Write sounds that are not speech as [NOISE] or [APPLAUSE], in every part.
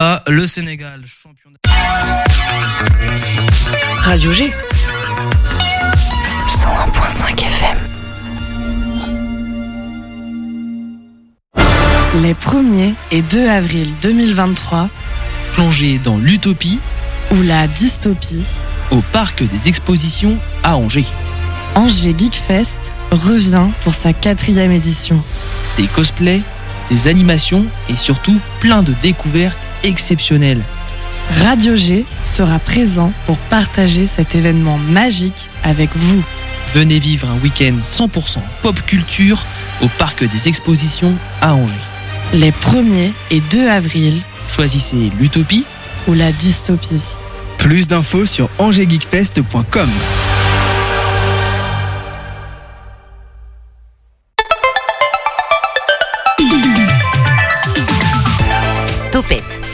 Ah, le Sénégal, champion. Radio G. 101.5 FM. Les 1er et 2 avril 2023, Plongez dans l'utopie ou la dystopie, au parc des expositions à Angers. Angers Geek Fest revient pour sa quatrième édition. Des cosplays, des animations et surtout plein de découvertes exceptionnelles. Radio G sera présent pour partager cet événement magique avec vous. Venez vivre un week-end 100% pop culture au parc des expositions à Angers. Les 1er et 2 avril Choisissez l'utopie ou la dystopie. Plus d'infos sur angersgeekfest.com.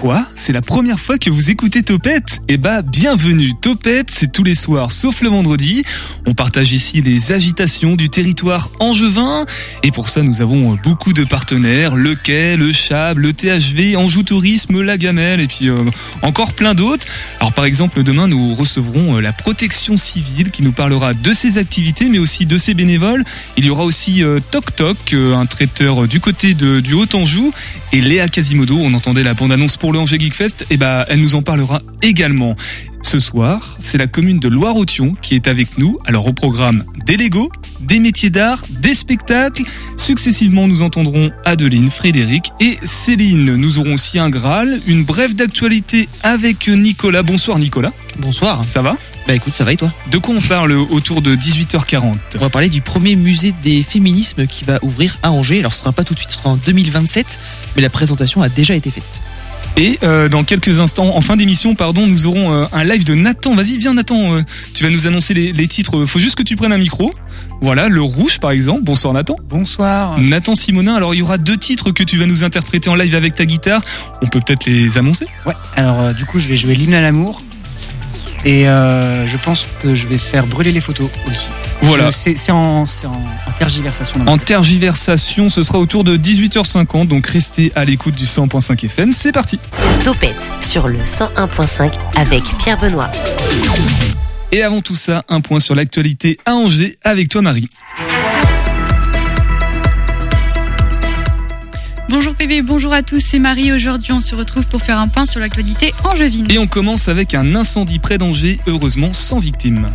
Quoi C'est la première fois que vous écoutez Topette Eh bah, bienvenue Topette, c'est tous les soirs sauf le vendredi. On partage ici les agitations du territoire angevin. Et pour ça, nous avons beaucoup de partenaires. Le Quai, le Chab, le THV, Anjou Tourisme, la Gamelle et puis euh, encore plein d'autres. Alors par exemple, demain, nous recevrons euh, la protection civile qui nous parlera de ses activités mais aussi de ses bénévoles. Il y aura aussi euh, Toc Toc, euh, un traiteur du côté de, du Haut-Anjou. Et Léa Quasimodo, on entendait la bande-annonce pour le Angers Geek Fest, et bah, elle nous en parlera également. Ce soir, c'est la commune de Loire-Othion qui est avec nous. Alors au programme des Lego, des métiers d'art, des spectacles. Successivement, nous entendrons Adeline, Frédéric et Céline. Nous aurons aussi un Graal, une brève d'actualité avec Nicolas. Bonsoir Nicolas, Bonsoir. ça va? Bah écoute, ça va et toi? De quoi on parle autour de 18h40 On va parler du premier musée des féminismes qui va ouvrir à Angers. Alors ce sera pas tout de suite, ce sera en 2027, mais la présentation a déjà été faite. Et euh, dans quelques instants, en fin d'émission, pardon, nous aurons euh, un live de Nathan. Vas-y, viens Nathan, euh, tu vas nous annoncer les, les titres. Faut juste que tu prennes un micro. Voilà, le rouge par exemple. Bonsoir Nathan. Bonsoir. Nathan Simonin, alors il y aura deux titres que tu vas nous interpréter en live avec ta guitare. On peut peut-être les annoncer? Ouais, alors euh, du coup, je vais jouer l'hymne à l'amour. Et euh, je pense que je vais faire brûler les photos aussi. Voilà. C'est en, en, en tergiversation. En tergiversation, ce sera autour de 18h50, donc restez à l'écoute du 100.5 FM. C'est parti Topette sur le 101.5 avec Pierre Benoît. Et avant tout ça, un point sur l'actualité à Angers avec toi Marie. Bonjour PB, bonjour à tous, c'est Marie. Aujourd'hui, on se retrouve pour faire un point sur l'actualité angevine. Et on commence avec un incendie près d'Angers, heureusement sans victime.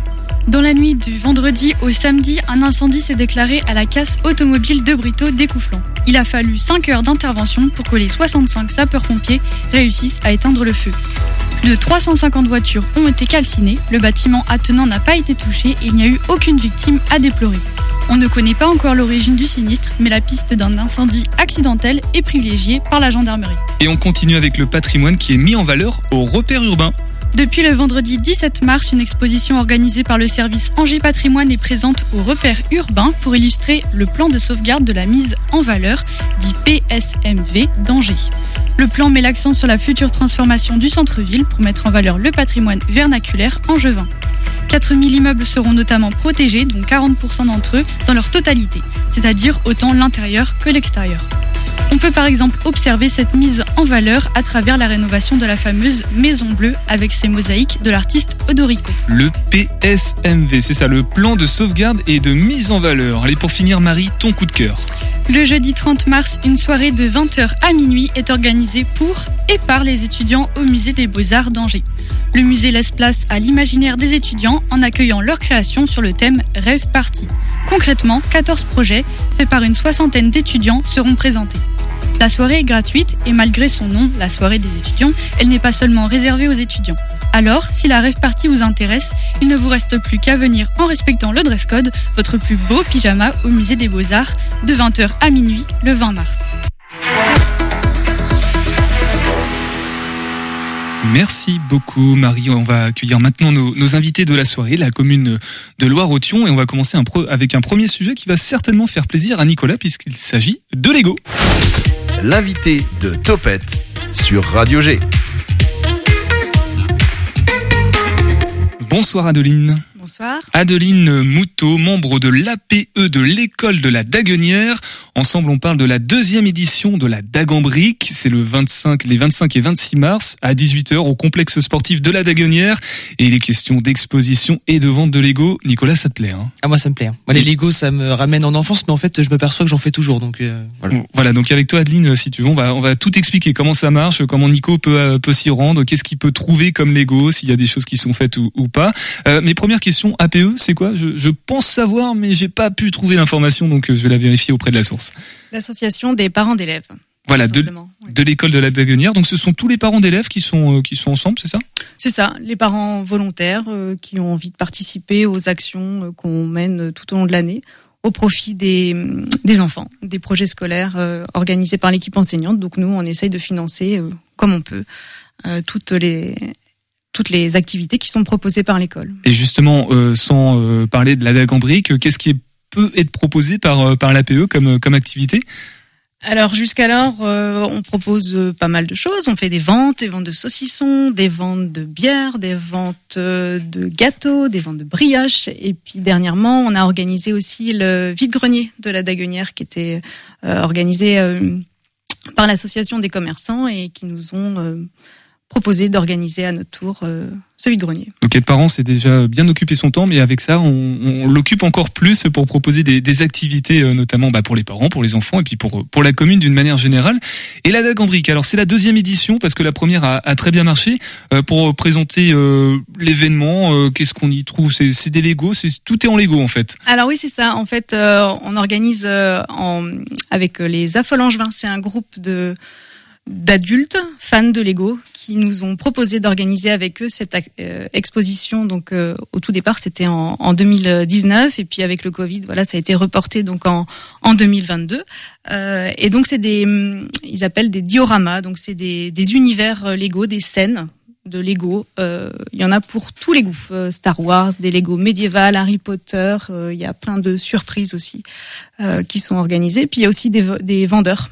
Dans la nuit du vendredi au samedi, un incendie s'est déclaré à la casse automobile de Brito découflant. Il a fallu 5 heures d'intervention pour que les 65 sapeurs-pompiers réussissent à éteindre le feu. Plus de 350 voitures ont été calcinées, le bâtiment attenant n'a pas été touché et il n'y a eu aucune victime à déplorer. On ne connaît pas encore l'origine du sinistre, mais la piste d'un incendie accidentel est privilégiée par la gendarmerie. Et on continue avec le patrimoine qui est mis en valeur au repère urbain. Depuis le vendredi 17 mars, une exposition organisée par le service Angers Patrimoine est présente au repère urbain pour illustrer le plan de sauvegarde de la mise en valeur, dit PSMV d'Angers. Le plan met l'accent sur la future transformation du centre-ville pour mettre en valeur le patrimoine vernaculaire angevin. 4000 immeubles seront notamment protégés, dont 40% d'entre eux dans leur totalité, c'est-à-dire autant l'intérieur que l'extérieur. On peut par exemple observer cette mise en valeur à travers la rénovation de la fameuse Maison Bleue avec ses mosaïques de l'artiste Odorico. Le PSMV, c'est ça, le plan de sauvegarde et de mise en valeur. Allez, pour finir, Marie, ton coup de cœur. Le jeudi 30 mars, une soirée de 20h à minuit est organisée pour et par les étudiants au musée des Beaux-Arts d'Angers. Le musée laisse place à l'imaginaire des étudiants en accueillant leur création sur le thème Rêve Party. Concrètement, 14 projets faits par une soixantaine d'étudiants seront présentés. La soirée est gratuite et malgré son nom, la soirée des étudiants, elle n'est pas seulement réservée aux étudiants. Alors, si la rêve party vous intéresse, il ne vous reste plus qu'à venir en respectant le dress code, votre plus beau pyjama au musée des Beaux-Arts, de 20h à minuit le 20 mars. Merci beaucoup Marie. On va accueillir maintenant nos, invités de la soirée, la commune de Loire-Othion, et on va commencer avec un premier sujet qui va certainement faire plaisir à Nicolas puisqu'il s'agit de Lego. L'invité de Topette sur Radio G. Bonsoir Adeline. Bonsoir. Adeline Moutot, membre de l'APE de l'école de la Daguenière. Ensemble, on parle de la deuxième édition de la Dagambrique. C'est le 25, les 25 et 26 mars à 18h au complexe sportif de la Daguenière. Et il est question d'exposition et de vente de Lego. Nicolas, ça te plaît hein? Ah moi ça me plaît. hein. Moi les Lego ça me ramène en enfance, mais en fait je me perçois que j'en fais toujours, donc euh, voilà. Voilà, donc avec toi Adeline, si tu veux, on va, on va tout expliquer comment ça marche, comment Nico peut, euh, peut s'y rendre, qu'est-ce qu'il peut trouver comme Lego, s'il y a des choses qui sont faites ou, ou pas. Euh, mes premières questions, APE, c'est quoi? Je, je pense savoir, mais j'ai pas pu trouver l'information, donc euh, je vais la vérifier auprès de la source. L'association des parents d'élèves. Voilà, de, simplement, oui. de l'école de la Daguenière. Donc ce sont tous les parents d'élèves qui sont, euh, qui sont ensemble, c'est ça? C'est ça, les parents volontaires euh, qui ont envie de participer aux actions euh, qu'on mène tout au long de l'année au profit des, des enfants, des projets scolaires organisés par l'équipe enseignante. Donc nous, on essaye de financer comme on peut toutes les toutes les activités qui sont proposées par l'école. Et justement, euh, sans euh, parler de la Dagambrique, euh, qu'est-ce qui peut être proposé par, euh, par l'APE comme, comme activité? Alors jusqu'alors, euh, on propose pas mal de choses. On fait des ventes, des ventes de saucissons, des ventes de bière, des ventes de gâteaux, des ventes de brioches. Et puis dernièrement, on a organisé aussi le vide-grenier de la Daguenière qui était organisé par l'association des commerçants et qui nous ont proposé d'organiser à notre tour euh, ce vide-grenier. Donc être parent, c'est déjà bien occuper son temps, mais avec ça, on, on l'occupe encore plus pour proposer des, des activités, euh, notamment bah, pour les parents, pour les enfants, et puis pour pour la commune d'une manière générale. Et la Dagambrique, alors c'est la deuxième édition parce que la première a, a très bien marché. Euh, pour présenter euh, l'événement, euh, qu'est-ce qu'on y trouve? C'est des Lego, c'est tout est en Lego en fait. Alors oui, c'est ça. En fait, euh, on organise euh, en, avec les Affolangevins. C'est un groupe de d'adultes fans de Lego qui nous ont proposé d'organiser avec eux cette euh, exposition. Donc euh, au tout départ, c'était en, en 2019 et puis avec le Covid, voilà, ça a été reporté donc en en 2022. Euh, et donc c'est des hum, ils appellent des dioramas. Donc c'est des univers euh, Lego, des scènes de Lego. Il y en a pour tous les goûts. Star Wars, des Lego médiévales, Harry Potter. Il y a plein de surprises aussi qui sont organisées. Puis il y a aussi des vendeurs.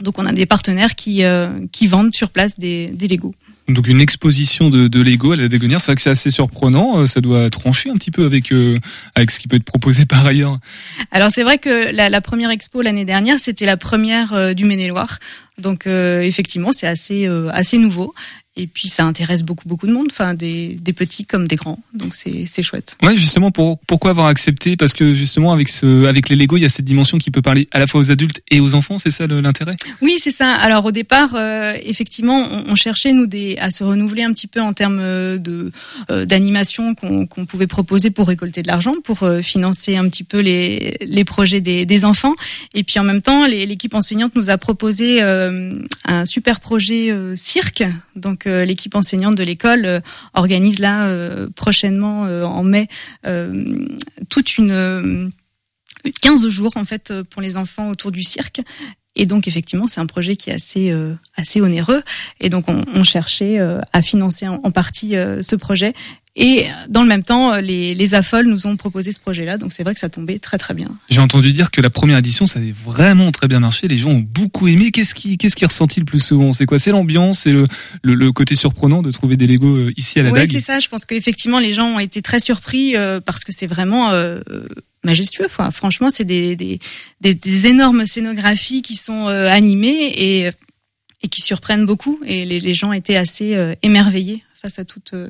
Donc on a des partenaires qui euh, qui vendent sur place des, des Lego. Donc une exposition de, de Lego à la Dagonnière, c'est vrai que c'est assez surprenant. euh, Ça doit trancher un petit peu avec euh, avec ce qui peut être proposé [LAUGHS] par ailleurs. Alors c'est vrai que la, la première expo l'année dernière, c'était la première euh, du Maine-et-Loire. Donc euh, effectivement, c'est assez euh, assez nouveau. Et puis ça intéresse beaucoup beaucoup de monde, enfin des, des petits comme des grands. Donc c'est c'est chouette. Ouais, justement, pour, pourquoi avoir accepté? Parce que justement, avec ce, avec les Lego, il y a cette dimension qui peut parler à la fois aux adultes et aux enfants. C'est ça l'intérêt? Oui, c'est ça. Alors au départ, euh, effectivement, on, on cherchait nous des, à se renouveler un petit peu en termes de euh, d'animation qu'on qu'on pouvait proposer pour récolter de l'argent, pour euh, financer un petit peu les les projets des, des enfants. Et puis en même temps, l'équipe enseignante nous a proposé un super projet euh, cirque. Donc euh, l'équipe enseignante de l'école euh, organise là euh, prochainement euh, en mai euh, toute une euh, 15 jours en fait euh, pour les enfants autour du cirque. Et donc effectivement, c'est un projet qui est assez euh, assez onéreux. Et donc on, cherchait euh, à financer en, partie euh, ce projet. Et dans le même temps, les, les AFOL nous ont proposé ce projet-là. Donc c'est vrai que ça tombait très très bien. J'ai entendu dire que la première édition, ça avait vraiment très bien marché. Les gens ont beaucoup aimé. Qu'est-ce qui, qu'est-ce qui est ressenti le plus souvent? C'est quoi? C'est l'ambiance, c'est le, le, le côté surprenant de trouver des Lego euh, ici à la Oui, Dague? c'est ça. Je pense qu'effectivement, les gens ont été très surpris euh, parce que c'est vraiment euh, euh, majestueux. Enfin, franchement, c'est des, des, des, des énormes scénographies qui sont euh, animées et, et qui surprennent beaucoup. Et les, les gens étaient assez euh, émerveillés face à toute, euh,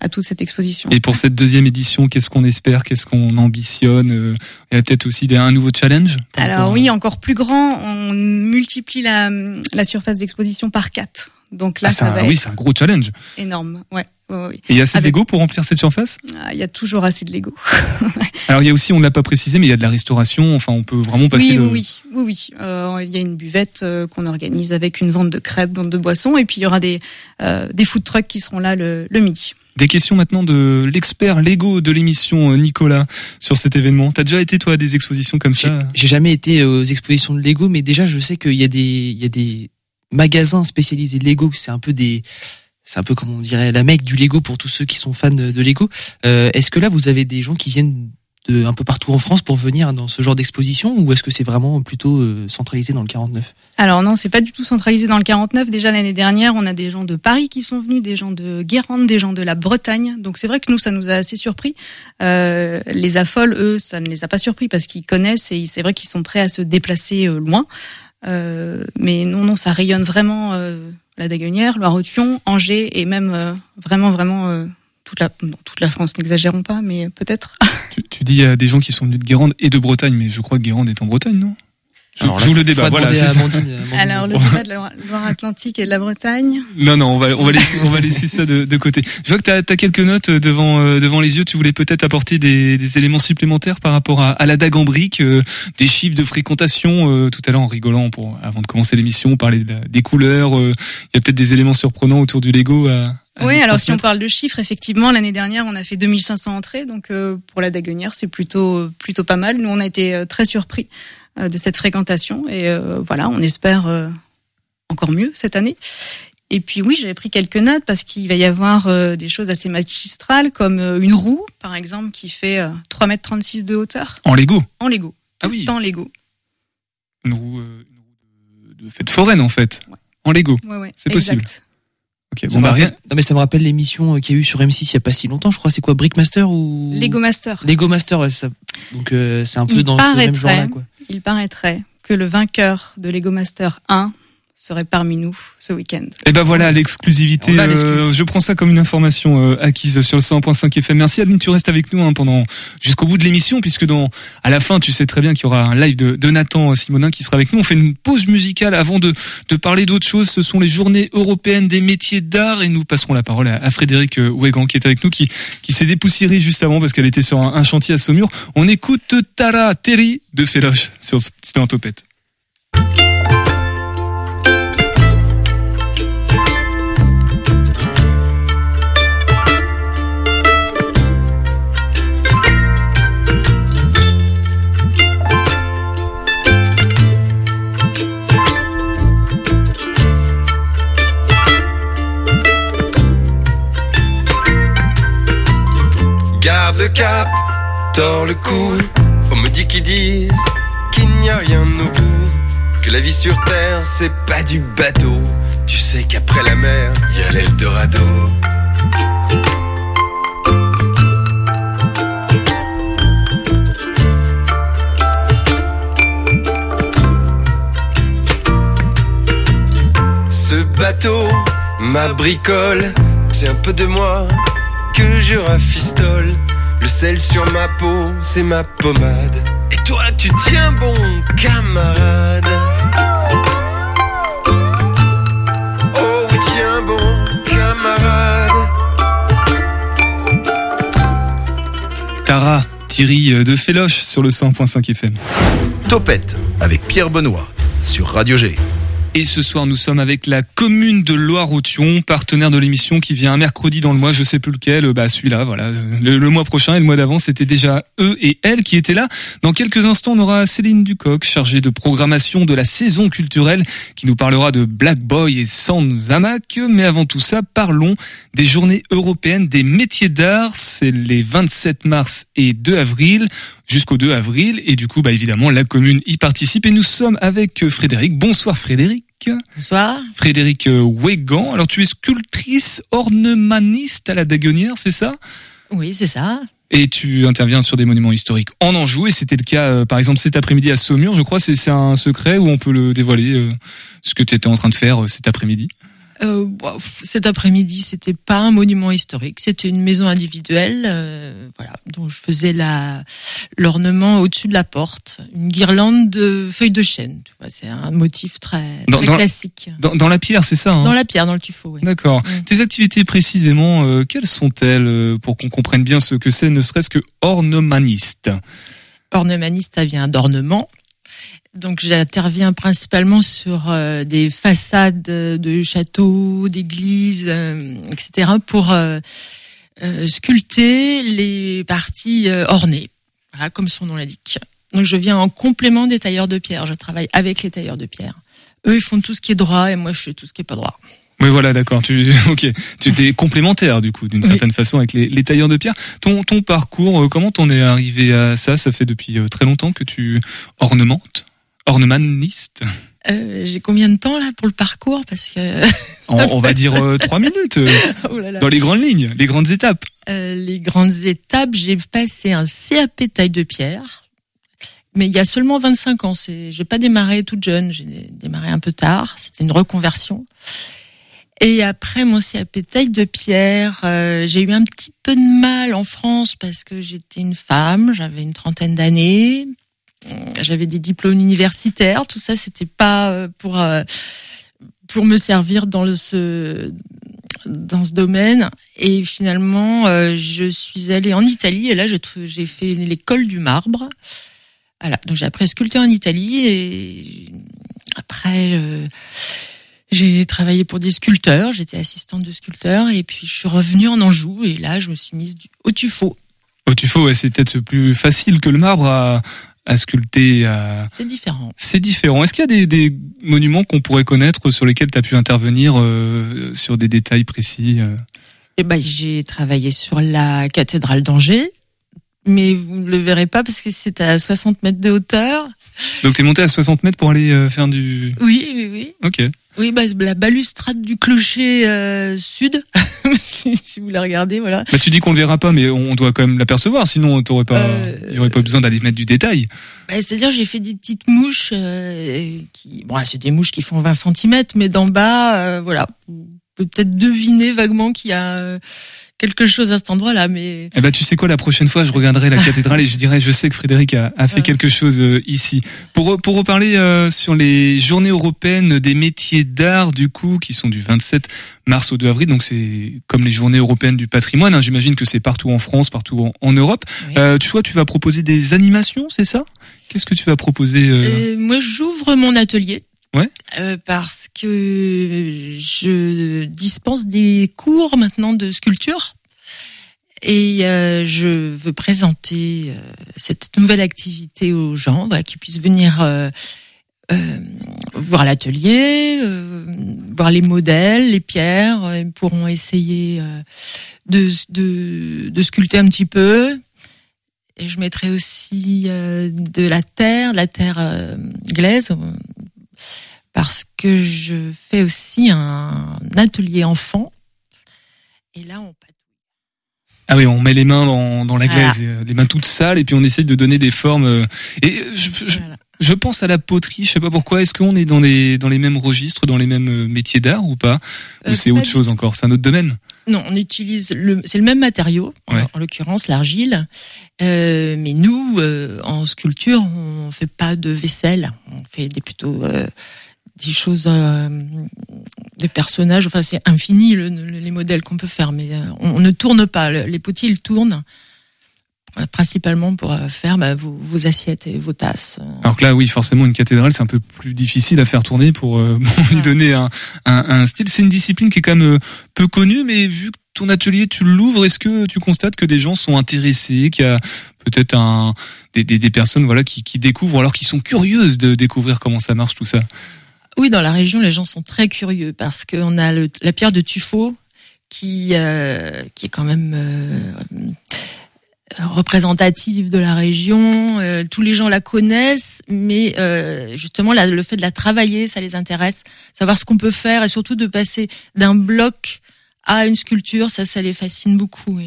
à toute cette exposition. Et pour cette deuxième édition, qu'est-ce qu'on espère Qu'est-ce qu'on ambitionne Euh, Il y a peut-être aussi des, un nouveau challenge Alors oui, encore plus grand, on multiplie la, la surface d'exposition par 4. Donc là, Ah, ça un- va oui, c'est un gros challenge. énorme. Ouais, ouais, ouais, ouais. Et il y a assez Avec- de Lego pour remplir cette surface? Ah, Il y a toujours assez de Lego. [LAUGHS] Alors il y a aussi, on ne l'a pas précisé, mais il y a de la restauration. Enfin, on peut vraiment passer oui, le. oui, oui, oui. Euh, il y a une buvette euh, qu'on organise avec une vente de crêpes, vente de boissons, et puis il y aura des euh, des food trucks qui seront là le, le midi. Des questions maintenant de l'expert Lego de l'émission euh, Nicolas sur cet événement. T'as déjà été toi à des expositions comme ça? j'ai jamais été aux expositions de Lego, mais déjà je sais qu'il y a des il y a des magasins spécialisés de Lego. C'est un peu des c'est un peu comme on dirait la mecque du Lego pour tous ceux qui sont fans de de Lego. Euh, Est-ce que là vous avez des gens qui viennent de un peu partout en France pour venir dans ce genre d'exposition ou est-ce que c'est vraiment plutôt euh, centralisé dans le 49 Alors non, c'est pas du tout centralisé dans le 49. Déjà l'année dernière, on a des gens de Paris qui sont venus, des gens de Guérande, des gens de la Bretagne. Donc c'est vrai que nous, ça nous a assez surpris. Euh, les affoles, eux, ça ne les a pas surpris parce qu'ils connaissent et c'est vrai qu'ils sont prêts à se déplacer euh, loin. Euh, mais non, non, ça rayonne vraiment euh, la Daguenière, Loire-Othion, Angers et même euh, vraiment, vraiment toute la, toute la France. N'exagérons pas, mais peut-être. Tu, tu dis à des gens qui sont venus de Guérande et de Bretagne, mais je crois que Guérande est en Bretagne, non? Je Alors le débat. Voilà, demander c'est à ça. Amandine, [LAUGHS] Amandine. Alors le débat de la Loire-Atlantique et de la Bretagne. Non, non, on va, on va laisser, on va laisser ça de, de côté. Je vois que tu as, quelques notes devant, euh, devant les yeux. Tu voulais peut-être apporter des, des éléments supplémentaires par rapport à, à la dague en brique, euh, des chiffres de fréquentation. euh, tout à l'heure, en rigolant, pour, avant de commencer l'émission, on parlait de la- des couleurs. euh, Il y a peut-être des éléments surprenants autour du Lego à, à Oui, alors si on parle de chiffres, effectivement, l'année dernière, on a fait 2500 entrées, donc euh, pour la Daguenière, c'est plutôt plutôt pas mal. Nous, on a été euh, très surpris de cette fréquentation et euh, voilà, on espère euh, encore mieux cette année. Et puis oui, j'avais pris quelques notes parce qu'il va y avoir euh, des choses assez magistrales comme euh, une roue, par exemple, qui fait euh, 3 mètres 36 de hauteur En Lego. en Lego. Ah oui. en Lego. Une roue, euh, une roue de, de fête foraine, en fait. Ouais. En Lego. Ouais, ouais. C'est possible. Exact. Ok, Ça bon, bah, rien. Non mais ça me rappelle l'émission euh, qu'il y a eu sur M6 il y a pas si longtemps, je crois. C'est quoi Brickmaster ou Lego Master. Lego Master, ouais, ça. Donc euh, c'est un peu Il dans ce même genre-là, quoi. Il paraîtrait que le vainqueur de Lego Master 1 serait parmi nous ce week-end. Et ben voilà l'exclusivité. Euh, je prends ça comme une information euh, acquise sur le 100.5 FM. Merci Adeline, tu restes avec nous hein, pendant jusqu'au bout de l'émission puisque dans à la fin tu sais très bien qu'il y aura un live de, de Nathan Simonin qui sera avec nous. On fait une pause musicale avant de de parler d'autre chose. Ce sont les Journées européennes des métiers d'art et nous passerons la parole à, à Frédéric euh, Ouégan qui est avec nous qui qui s'est dépoussiéré juste avant parce qu'elle était sur un, un chantier à Saumur. On écoute Tara Terry de Féloche sur c'était en topette. Le cap, tord le cou. On me dit qu'ils disent qu'il n'y a rien au bout. Que la vie sur terre, c'est pas du bateau. Tu sais qu'après la mer, y a l'Eldorado. Ce bateau, ma bricole, c'est un peu de moi que je rafistole. Le sel sur ma peau, c'est ma pommade. Et toi, tu tiens bon, camarade. Oh oui, tiens bon, camarade. Tara Thierry euh, de Féloche sur le 100.5 FM. Topette avec Pierre Benoît sur Radio G. Et ce soir, nous sommes avec la commune de Loire-Othion, partenaire de l'émission qui vient un mercredi dans le mois, je sais plus lequel, euh, bah celui-là, voilà. Le, mois prochain et le mois d'avant, c'était déjà eux et elles qui étaient là. Dans quelques instants, on aura Céline Ducoc, chargée de programmation de la saison culturelle, qui nous parlera de Black Boy et Sans Hamac. Mais avant tout ça, parlons des journées européennes des métiers d'art. C'est les 27 mars et 2 avril jusqu'au 2 avril. Et du coup, bah, évidemment, la commune y participe. Et nous sommes avec euh, Frédéric. Bonsoir Frédéric. Bonsoir. Frédéric euh, Wegan. Alors, tu es sculptrice ornemaniste à la Daguenière, c'est ça? Oui, c'est ça. Et tu interviens sur des monuments historiques en Anjou. Et c'était le cas, euh, par exemple, cet après-midi à Saumur. Je crois c'est c'est un secret où on peut le dévoiler, euh, ce que tu étais en train de faire euh, cet après-midi? Euh, bon, cet après-midi, c'était pas un monument historique, c'était une maison individuelle, euh, voilà, dont je faisais la l'ornement au-dessus de la porte, une guirlande de feuilles de chêne. Tu vois, c'est un motif très, Dans- très dans- classique. Dans, dans la pierre, c'est ça hein? Dans la pierre, dans le tuffeau. Oui. D'accord. Mm. Tes activités précisément, euh, quelles sont-elles euh, pour qu'on comprenne bien ce que c'est, ne serait-ce que ornemaniste? Ornemaniste, ça vient d'ornement. Donc j'interviens principalement sur euh, des façades de châteaux, d'églises, euh, etc. pour euh, euh, sculpter les parties euh, ornées, voilà, comme son nom l'indique. Donc je viens en complément des tailleurs de pierre. Je travaille avec les tailleurs de pierre. Eux, ils font tout ce qui est droit et moi, je fais tout ce qui est pas droit. Oui, voilà, d'accord. Tu, [LAUGHS] ok, tu étais complémentaire du coup, d'une certaine façon, avec les, les, tailleurs de pierre. Ton, ton parcours, euh, comment t'en es arrivé à ça? Ça fait depuis très longtemps que tu ornementes, ornemaniste. Euh, J'ai combien de temps là pour le parcours? Parce que on, on, va dire euh, trois minutes [LAUGHS] oh là là. dans les grandes lignes, les grandes étapes. Euh, les grandes étapes, j'ai passé un CAP taille de pierre, mais il y a seulement 25 ans. C'est, j'ai pas démarré toute jeune, j'ai démarré un peu tard. C'était une reconversion. Et après mon CAP taille de pierre, euh, j'ai eu un petit peu de mal en France parce que j'étais une femme, j'avais une trentaine d'années, j'avais des diplômes universitaires, tout ça c'était pas euh, pour euh, pour me servir dans le, ce dans ce domaine. Et finalement, euh, je suis allée en Italie et là j'ai fait l'école du marbre. Voilà, donc j'ai appris à sculpter en Italie et après. J'ai travaillé pour des sculpteurs, j'étais assistante de sculpteur et puis je suis revenue en Anjou et là je me suis mise au tuffeau. Au tuffeau, c'est peut-être plus facile que le marbre à, à sculpter. À... C'est différent. C'est différent. Est-ce qu'il y a des, des monuments qu'on pourrait connaître sur lesquels tu as pu intervenir euh, sur des détails précis euh eh ben, J'ai travaillé sur la cathédrale d'Angers, mais vous ne le verrez pas parce que c'est à 60 mètres de hauteur. Donc tu es monté à 60 mètres pour aller euh, faire du... Oui, oui, oui. Ok. Oui, bah, la balustrade du clocher euh, sud, [LAUGHS] si, si, vous la regardez, voilà. Bah, tu dis qu'on le verra pas, mais on doit quand même l'apercevoir, sinon t'aurais pas, euh, il aurait pas besoin d'aller mettre du détail. Bah, C'est-à-dire, j'ai fait des petites mouches euh, qui, bon, c'est des mouches qui font 20 cm, mais d'en bas, euh, voilà, on peut peut-être deviner vaguement qu'il y a quelque chose à cet endroit-là, mais. Eh ben, tu sais quoi, la prochaine fois, je regarderai la [LAUGHS] cathédrale et je dirais, je sais que Frédéric a, a fait quelque chose euh, ici. Pour pour reparler euh, sur les journées européennes des métiers d'art, du coup, qui sont du 27 mars au 2 avril, donc c'est comme les journées européennes du patrimoine. Hein, J'imagine que c'est partout en France, partout en, en Europe. Oui. Euh, tu vois, tu vas proposer des animations, c'est ça? Qu'est-ce que tu vas proposer euh... Moi, j'ouvre mon atelier. Ouais. Euh, parce que je dispense des cours maintenant de sculpture et euh, je veux présenter euh, cette nouvelle activité aux gens, voilà, qui puissent venir euh, voir l'atelier, voir les modèles, les pierres, ils pourront essayer de, de, de sculpter un petit peu. Et je mettrai aussi de la terre, de la terre glaise, parce que je fais aussi un atelier enfant. Et là, on ah oui, on met les mains dans, dans la glaise, voilà. les mains toutes sales, et puis on essaye de donner des formes. Et je, je, voilà. je pense à la poterie, je sais pas pourquoi. Est-ce qu'on est dans les dans les mêmes registres, dans les mêmes métiers d'art ou pas? Ou euh, c'est autre chose encore? C'est un autre domaine? Non, on utilise le, c'est le même matériau, ouais. en, en l'occurrence l'argile, euh, mais nous, euh, en sculpture, on fait pas de vaisselle, on fait des plutôt euh, des choses, euh, des personnages. Enfin, c'est infini le, le, les modèles qu'on peut faire, mais euh, on, on, ne tourne pas. Les potiers, ils tournent euh, principalement pour faire bah, vos, vos, assiettes et vos tasses. Alors que là, oui, forcément, une cathédrale, c'est un peu plus difficile à faire tourner pour, euh, [LAUGHS] pour lui donner un, un, un style. C'est une discipline qui est quand même euh, peu connue, mais vu que ton atelier, tu l'ouvres, est-ce que tu constates que des gens sont intéressés, qu'il y a peut-être un, des, des, des, personnes voilà, qui, qui découvrent, alors qui sont curieuses de découvrir comment ça marche, tout ça? Oui, dans la région, les gens sont très curieux parce qu'on a le, la pierre de tuffeau qui, euh, qui est quand même euh, représentative de la région. Euh, tous les gens la connaissent, mais euh, justement la, le fait de la travailler, ça les intéresse. Savoir ce qu'on peut faire et surtout de passer d'un bloc à une sculpture, ça, ça les fascine beaucoup.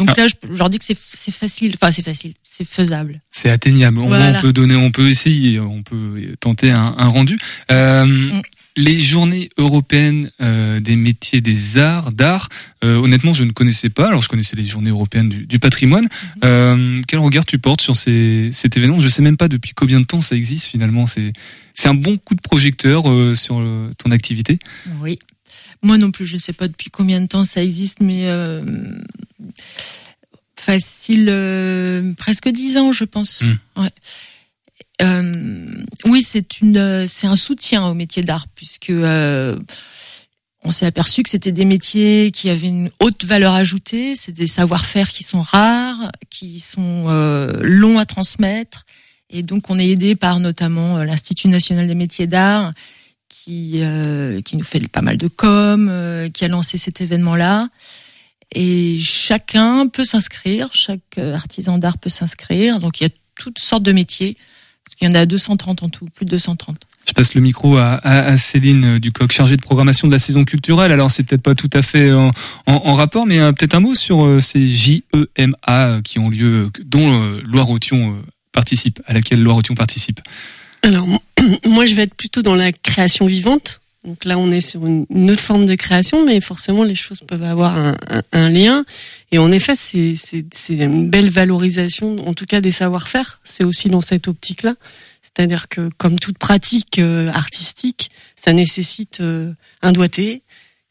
Donc ah. là, je, je, leur dis que c'est facile. Enfin, c'est facile, c'est faisable. C'est atteignable. Voilà. On peut donner, on peut essayer, on peut tenter un, un rendu. Euh, mm les journées européennes euh, des métiers des arts, d'art, euh, honnêtement, je ne connaissais pas. Alors, je connaissais les journées européennes du, du patrimoine. Mm quel regard tu portes sur ces, cet événement? Je sais même pas depuis combien de temps ça existe finalement. C'est c'est un bon coup de projecteur euh, sur euh, ton activité? Oui. Moi non plus, je ne sais pas depuis combien de temps ça existe, mais euh, facile, presque dix ans, je pense. Mm. Ouais. Euh, oui, c'est une, c'est un soutien au métier d'art puisque euh, on s'est aperçu que c'était des métiers qui avaient une haute valeur ajoutée, c'est des savoir-faire qui sont rares, qui sont euh, longs à transmettre, et donc on est aidé par notamment euh, l'Institut national des métiers d'art qui euh, qui nous fait pas mal de com, euh, qui a lancé cet événement-là. Et chacun peut s'inscrire, chaque euh, artisan d'art peut s'inscrire. Donc il y a toutes sortes de métiers. Parce qu'il y en a 230 en tout, plus de 230. Je passe le micro à, Céline Ducoc, chargée de programmation de la saison culturelle. Alors c'est peut-être pas tout à fait en, en, rapport, mais euh, peut-être un mot sur euh, ces JEMA qui ont lieu, dont euh, Loire-Othion euh, participe, à laquelle Loire-Othion participe. Alors, [CLEARS THROAT] moi, je vais être plutôt dans la création vivante. Donc là, on est sur une, autre forme de création, mais forcément, les choses peuvent avoir un, lien. Et en effet, c'est une belle valorisation, en tout cas des savoir-faire. C'est aussi dans cette optique-là. C'est-à-dire que, comme toute pratique euh, artistique, ça nécessite euh, un doigté.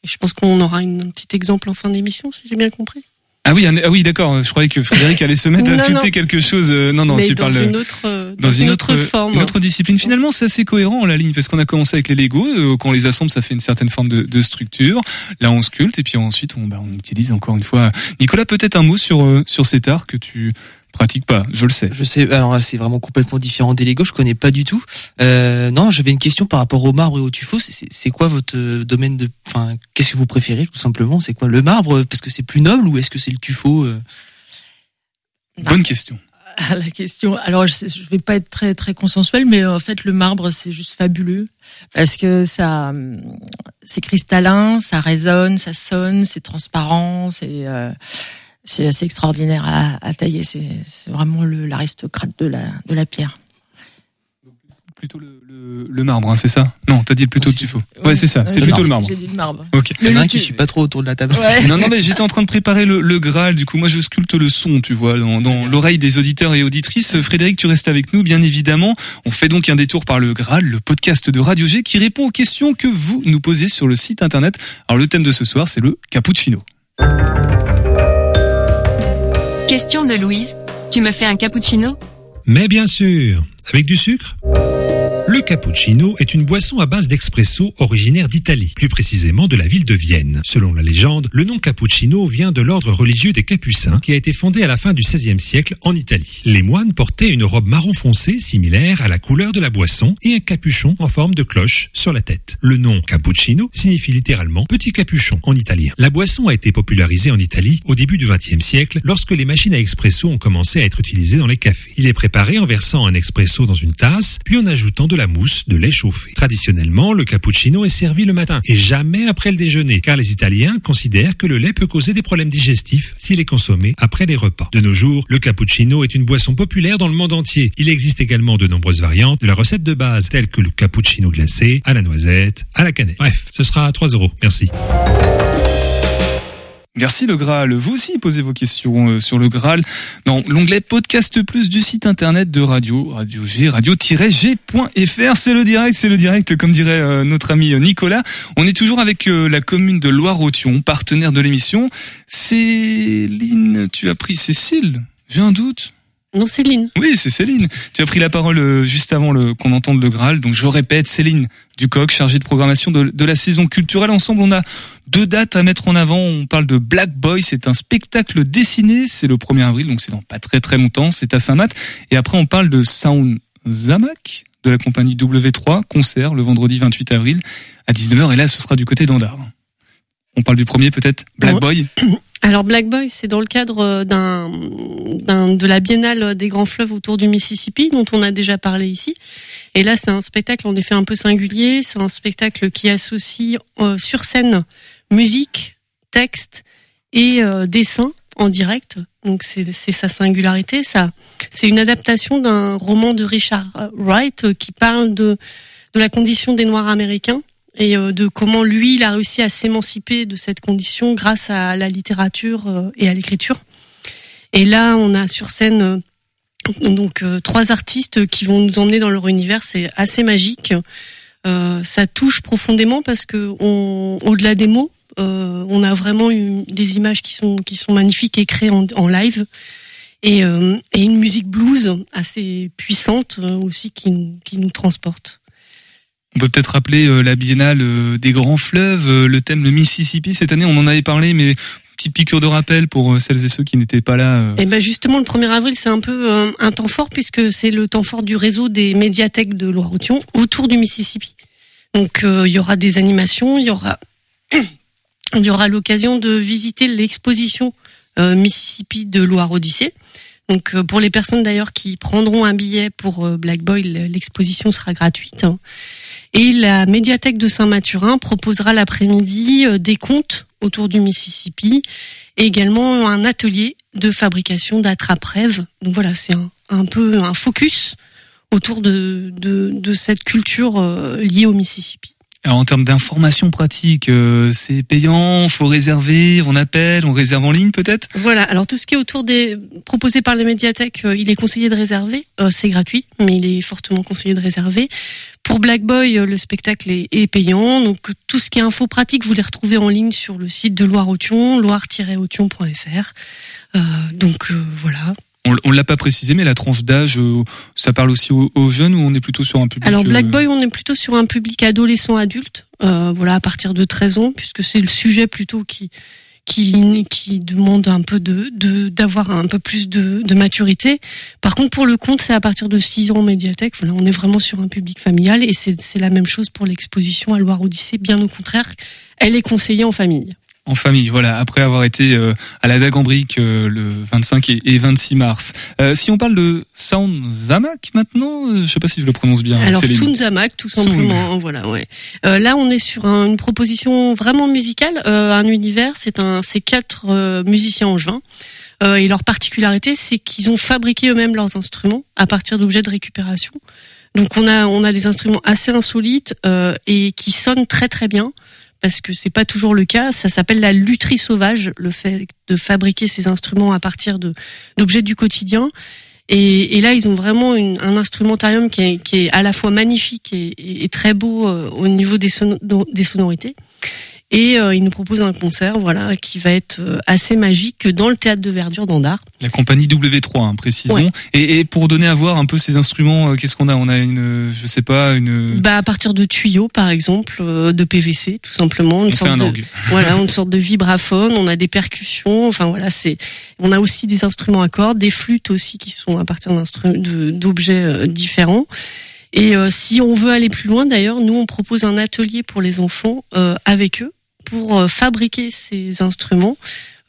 Et je pense qu'on aura une, un petit exemple en fin d'émission, si j'ai bien compris. Ah oui, un- ah oui, d'accord. Je croyais que Frédéric allait se mettre à sculpter quelque chose. euh, Non, non, Mais tu dans parles une autre, euh, dans une autre, forme. une autre discipline. Finalement, c'est assez cohérent la ligne parce qu'on a commencé avec les Lego. euh, quand on les assemble, ça fait une certaine forme de, de structure. Là, on sculpte et puis ensuite, on, bah, on utilise encore une fois. Nicolas, peut-être un mot sur euh, sur cet art que tu pratiques pas. Je le sais. Je sais, alors là, c'est vraiment complètement différent des Lego, je connais pas du tout. Euh, non, j'avais une question par rapport au marbre et au tuffeau. C'est- C'est c'est quoi votre euh, domaine de, enfin, qu'est-ce que vous préférez tout simplement? C'est quoi le marbre parce que c'est plus noble ou est-ce que c'est le tuffeau euh? Bonne question. à [LAUGHS] la question. Alors, je, je vais pas être très très consensuel, mais en fait, le marbre c'est juste fabuleux parce que ça, hum, c'est cristallin, ça résonne, ça sonne, c'est transparent, c'est euh, c'est assez extraordinaire à, à tailler. C'est vraiment l'aristocrate de la de la pierre. Plutôt le, le, le marbre, hein, c'est ça? Non, t'as dit plutôt le tuffeau. Ouais, Oui. c'est ça. C'est plutôt le marbre. J'ai dit le marbre. Ok. Il y en a un qui suit pas trop autour de la table. Ouais. Non, non, mais j'étais en train de préparer le, le Graal. Du coup, moi, je sculpte le son, tu vois, dans, dans l'oreille des auditeurs et auditrices. Frédéric, tu restes avec nous, bien évidemment. On fait donc un détour par le Graal, le podcast de Radio G qui répond aux questions que vous nous posez sur le site internet. Alors, le thème de ce soir, c'est le cappuccino. Question de Louise. Tu me fais un cappuccino? Mais bien sûr, avec du sucre? Le cappuccino est une boisson à base d'expresso originaire d'Italie, plus précisément de la ville de Vienne. Selon la légende, le nom cappuccino vient de l'ordre religieux des Capucins qui a été fondé à la fin du XVIe siècle en Italie. Les moines portaient une robe marron foncé similaire à la couleur de la boisson et un capuchon en forme de cloche sur la tête. Le nom cappuccino signifie littéralement petit capuchon en italien. La boisson a été popularisée en Italie au début du XXe siècle lorsque les machines à expresso ont commencé à être utilisées dans les cafés. Il est préparé en versant un expresso dans une tasse, puis en ajoutant de la mousse de lait chauffé. Traditionnellement, le cappuccino est servi le matin et jamais après le déjeuner, car les Italiens considèrent que le lait peut causer des problèmes digestifs s'il est consommé après les repas. De nos jours, le cappuccino est une boisson populaire dans le monde entier. Il existe également de nombreuses variantes de la recette de base, telles que le cappuccino glacé, à la noisette, à la cannelle. Bref, ce sera à 3 euros. Merci. Merci le Graal. Vous aussi posez vos questions euh, sur le Graal dans l'onglet Podcast Plus du site internet de Radio, Radio G, radio-g.fr. C'est le direct, c'est le direct, comme dirait euh, notre ami Nicolas. On est toujours avec euh, la commune de Loire-Othion, partenaire de l'émission. Céline, tu as pris Cécile? J'ai un doute. Non, Céline. Oui, c'est Céline. Tu as pris la parole euh, juste avant le, qu'on entende le Graal. Donc je répète, Céline Ducoc, chargée de programmation de, de la saison culturelle. Ensemble, on a deux dates à mettre en avant. On parle de Black Boy. C'est un spectacle dessiné. C'est le 1er avril, donc c'est dans pas très très longtemps. C'est à Saint-Math. Et après, on parle de Sound Zamak de la compagnie W3, concert le vendredi 28 avril à 19h. Et là, ce sera du côté d'Andar. On parle du premier peut-être, Black. Boy. [CLEARS THROAT] Alors Black Boy, c'est dans le cadre euh, d'un, de la biennale des grands fleuves autour du Mississippi, dont on a déjà parlé ici. Et là, c'est un spectacle en effet un peu singulier. C'est un spectacle qui associe euh, sur scène musique, texte et euh, dessin en direct. Donc c'est sa singularité. Ça, c'est une adaptation d'un roman de Richard Wright euh, qui parle de la condition des Noirs américains et euh, de comment lui il a réussi à s'émanciper de cette condition grâce à la littérature euh, et à l'écriture. Et là, on a sur scène euh, donc trois artistes qui vont nous emmener dans leur univers. C'est assez magique. Euh, ça touche profondément parce que au-delà des mots, euh, on a vraiment une- des images qui sont qui sont magnifiques et créées en, live. Et, euh, et une musique blues assez puissante aussi qui, qui nous transporte. On peut peut-être rappeler euh, la biennale euh, des grands fleuves, euh, le thème le Mississippi. Cette année, on en avait parlé, mais petite piqûre de rappel pour euh, celles et ceux qui n'étaient pas là. euh. Et ben justement, le 1er avril, c'est un peu euh, un temps fort puisque c'est le temps fort du réseau des médiathèques de Loire-Othion autour du Mississippi. Donc il y aura des animations, il y aura [CLEARS THROAT] il y aura l'occasion de visiter l'exposition Mississippi de Loire Odyssée. Donc pour les personnes d'ailleurs qui prendront un billet pour Black Boy, l'exposition sera gratuite. Et la médiathèque de Saint-Mathurin proposera l'après-midi euh, des contes autour du Mississippi et également un atelier de fabrication d'attrape-rêves. Donc voilà, c'est un, peu un focus autour de, de, de cette culture euh, liée au Mississippi. Alors en termes d'informations pratiques, euh, c'est payant, faut réserver, on appelle, on réserve en ligne peut-être? Voilà, alors tout ce qui est autour des proposé par les médiathèques, euh, il est conseillé de réserver. Euh, c'est gratuit, mais il est fortement conseillé de réserver. Pour Black Boy, euh, le spectacle est, payant. Donc tout ce qui est info pratique, vous les retrouvez en ligne sur le site de Loire-Othion, loire-othion.fr. Euh, donc euh, voilà. On, on l'a pas précisé, mais la tranche d'âge, euh, ça parle aussi aux, aux jeunes ou on est plutôt sur un public Alors Black euh, Boy, on est plutôt sur un public adolescent adulte, euh, voilà à partir de 13 ans, puisque c'est le sujet plutôt qui qui, qui demande un peu de de- d'avoir un peu plus de, de maturité. Par contre, pour le compte, c'est à partir de 6 ans en médiathèque. Voilà, on est vraiment sur un public familial et c'est c'est la même chose pour l'exposition à Loire Odyssée. Bien au contraire, elle est conseillée en famille. En famille, voilà, après avoir été euh, à la Dague en Brique euh, le 25 et, et 26 mars. Euh, si on parle de Sound Zamak maintenant, euh, je sais pas si je le prononce bien. Alors. Sunzamak, tout simplement. Voilà, ouais. Euh, là, on est sur un- une proposition vraiment musicale, euh, un univers. C'est un, c'est quatre euh, musiciens angevins. Euh, et leur particularité, c'est qu'ils ont fabriqué eux-mêmes leurs instruments à partir d'objets de récupération. Donc on a on a des instruments assez insolites euh, et qui sonnent très très bien parce que c'est pas toujours le cas. Ça s'appelle la lutherie sauvage, le fait de fabriquer ces instruments à partir d'objets du quotidien. Et, là, ils ont vraiment un instrumentarium qui est, à la fois magnifique et, très beau euh, au niveau des sonorités. Et euh, ils nous proposent un concert, voilà, qui va être euh, assez magique dans le théâtre de verdure d'Andard. La compagnie W3, hein, précisons. Ouais. Et, et pour donner à voir un peu ces instruments, euh, qu'est-ce qu'on a? On a une, je sais pas, une. Bah à partir de tuyaux par exemple, euh, de PVC tout simplement, une On fait sorte un de orgue. [LAUGHS] voilà, une sorte de vibraphone, on a des percussions, enfin voilà, c'est on a aussi des instruments à cordes, des flûtes aussi qui sont à partir d'objets différents. Et euh, si on veut aller plus loin d'ailleurs, nous on propose un atelier pour les enfants euh, avec eux pour euh, fabriquer ces instruments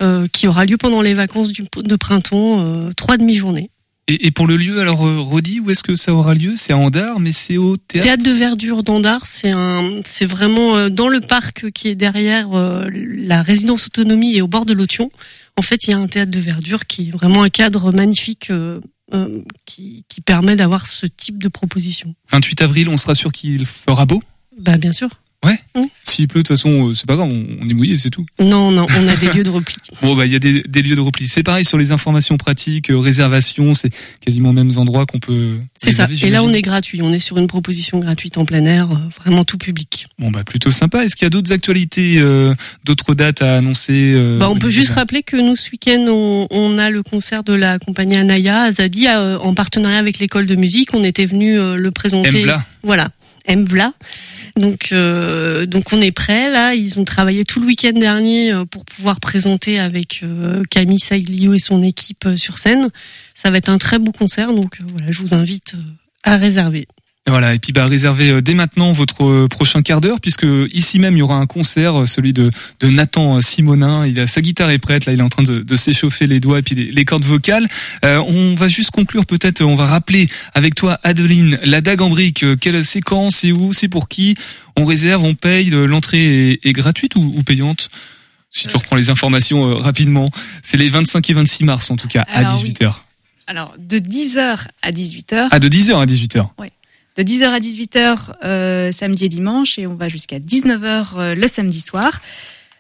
euh, qui aura lieu pendant les vacances de printemps, euh, trois demi-journées. Et, pour le lieu, alors Rodi, où est-ce que ça aura lieu? C'est à Andard, mais c'est au théâtre? Théâtre de verdure d'Andard, c'est un, c'est vraiment dans le parc qui est derrière la résidence autonomie et au bord de l'Othion. En fait, il y a un théâtre de verdure qui est vraiment un cadre magnifique euh, qui, qui permet d'avoir ce type de proposition. 28 avril, on sera sûr qu'il fera beau? Bah bien sûr. Ouais. S'il pleut, de toute façon, euh, c'est pas grave, on, est mouillé, c'est tout. Non, non, on a [LAUGHS] des lieux de repli. Bon, bah, il y a des, des lieux de repli. C'est pareil sur les informations pratiques, euh, réservations, c'est quasiment aux mêmes endroits qu'on peut. C'est ça. Et là, on est gratuit. On est sur une proposition gratuite en plein air, euh, vraiment tout public. Bon, bah, plutôt sympa. Est-ce qu'il y a d'autres actualités, euh, d'autres dates à annoncer euh, Bah, on peut juste rappeler que nous, ce week-end, on, on a le concert de la compagnie Anaya Azadi en partenariat avec l'école de musique. On était venu le présenter. Mvla. Voilà, Mvla. Donc, euh, donc on est prêt là. Ils ont travaillé tout le week-end dernier euh, pour pouvoir présenter avec euh, Camille Saglio et son équipe sur scène. Ça va être un très beau concert. Donc voilà, je vous invite à réserver. Voilà, et puis bah réservez euh, dès maintenant votre euh, prochain quart d'heure puisque ici même il y aura un concert, euh, celui de, de Nathan Simonin. Il a sa guitare est prête, là il est en train de, de s'échauffer les doigts et puis les, les cordes vocales. Euh, on va juste conclure peut-être, on va rappeler avec toi Adeline, la dague en brique, quelle séquence, c'est où, c'est pour qui, on réserve, on paye, l'entrée est, est gratuite ou, ou payante? Si tu reprends les informations euh, rapidement, c'est les 25 et 26 mars en tout cas, Alors, à oui. 18h. Alors, de 10h à 18h. Ah, de 10h à 18h. De 10h à 18h euh, samedi et dimanche et on va jusqu'à 19h euh, le samedi soir.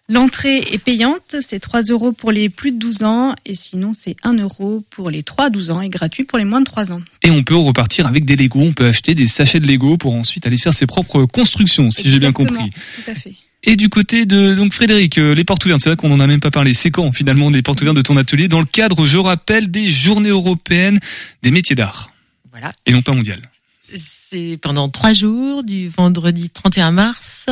L'entrée est payante, c'est 3 euros pour les plus de 12 ans et sinon c'est 1 euro pour les 3 à 12 ans et gratuit pour les moins de 3 ans. Et on peut repartir avec des Lego, on peut acheter des sachets de Lego pour ensuite aller faire ses propres constructions, si j'ai bien compris. Tout à fait. Et du côté de donc Frédéric, euh, les portes ouvertes, c'est vrai qu'on en a même pas parlé. C'est quand finalement les portes ouvertes de ton atelier? Dans le cadre, je rappelle, des Journées européennes des métiers d'art. Voilà. Et non pas mondiales. C'est pendant trois jours, du vendredi 31 mars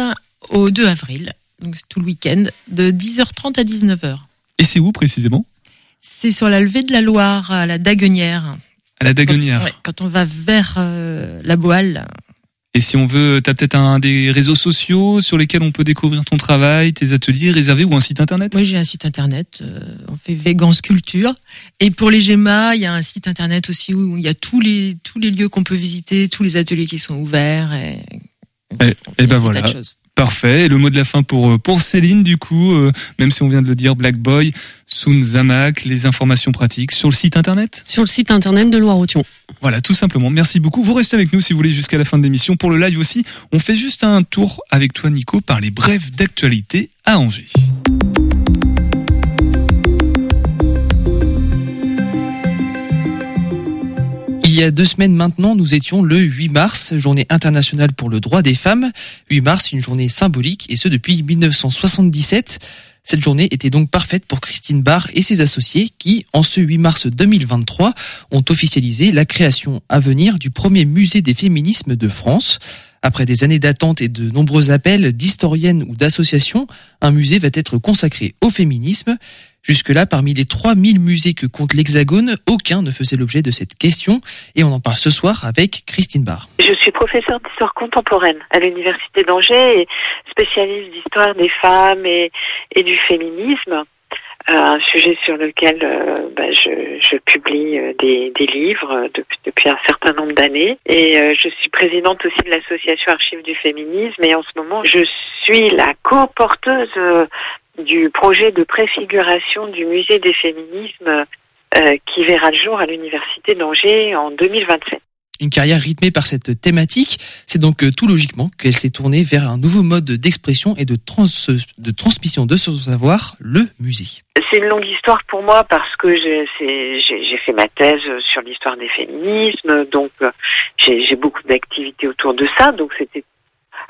au 2 avril. Donc c'est tout le week-end, de 10h30 à 19h. Et c'est où précisément? C'est sur la levée de la Loire, à la Daguenière. À la Daguenière. Ouais, quand on va vers euh, la Boile. Et si on veut, t'as peut-être un des réseaux sociaux sur lesquels on peut découvrir ton travail, tes ateliers réservés ou un site internet? Oui, j'ai un site internet. euh, on fait Vegan Sculpture. Et pour les GEMA, il y a un site internet aussi où il y a tous les tous les lieux qu'on peut visiter, tous les ateliers qui sont ouverts. Et, Et, et ben voilà. Parfait. Et le mot de la fin pour euh, pour Céline du coup, euh, même si on vient de le dire, Black Boy, Sun Zamak, les informations pratiques sur le site internet. Sur le site internet de Loire-Othion. Voilà, tout simplement. Merci beaucoup. Vous restez avec nous si vous voulez jusqu'à la fin de l'émission. Pour le live aussi, on fait juste un tour avec toi, Nico, par les brèves d'actualité à Angers. Y a deux semaines maintenant, nous étions le 8 mars, journée internationale pour le droit des femmes. 8 mars, une journée symbolique, et ce depuis 1977. Cette journée était donc parfaite pour Christine Barr et ses associés qui, en ce 8 mars 2023, ont officialisé la création à venir du premier musée des féminismes de France. Après des années d'attente et de nombreux appels d'historiennes ou d'associations, un musée va être consacré au féminisme. Jusque-là, parmi les 3000 musées que compte l'Hexagone, aucun ne faisait l'objet de cette question. Et on en parle ce soir avec Christine Barr. Je suis professeure d'histoire contemporaine à l'Université d'Angers et spécialiste d'histoire des femmes et, du féminisme. Euh, un sujet sur lequel euh, bah, je, publie euh, des, livres depuis, depuis un certain nombre d'années. Et je suis présidente aussi de l'association Archives du féminisme. Et en ce moment, je suis la co-porteuse du projet de préfiguration du musée des féminismes euh, qui verra le jour à l'Université d'Angers en 2027. Une carrière rythmée par cette thématique, c'est donc euh, tout logiquement qu'elle s'est tournée vers un nouveau mode d'expression et de, trans de transmission de son savoir, le musée. C'est une longue histoire pour moi parce que j'ai fait ma thèse sur l'histoire des féminismes, donc euh, j'ai beaucoup d'activités autour de ça, donc c'était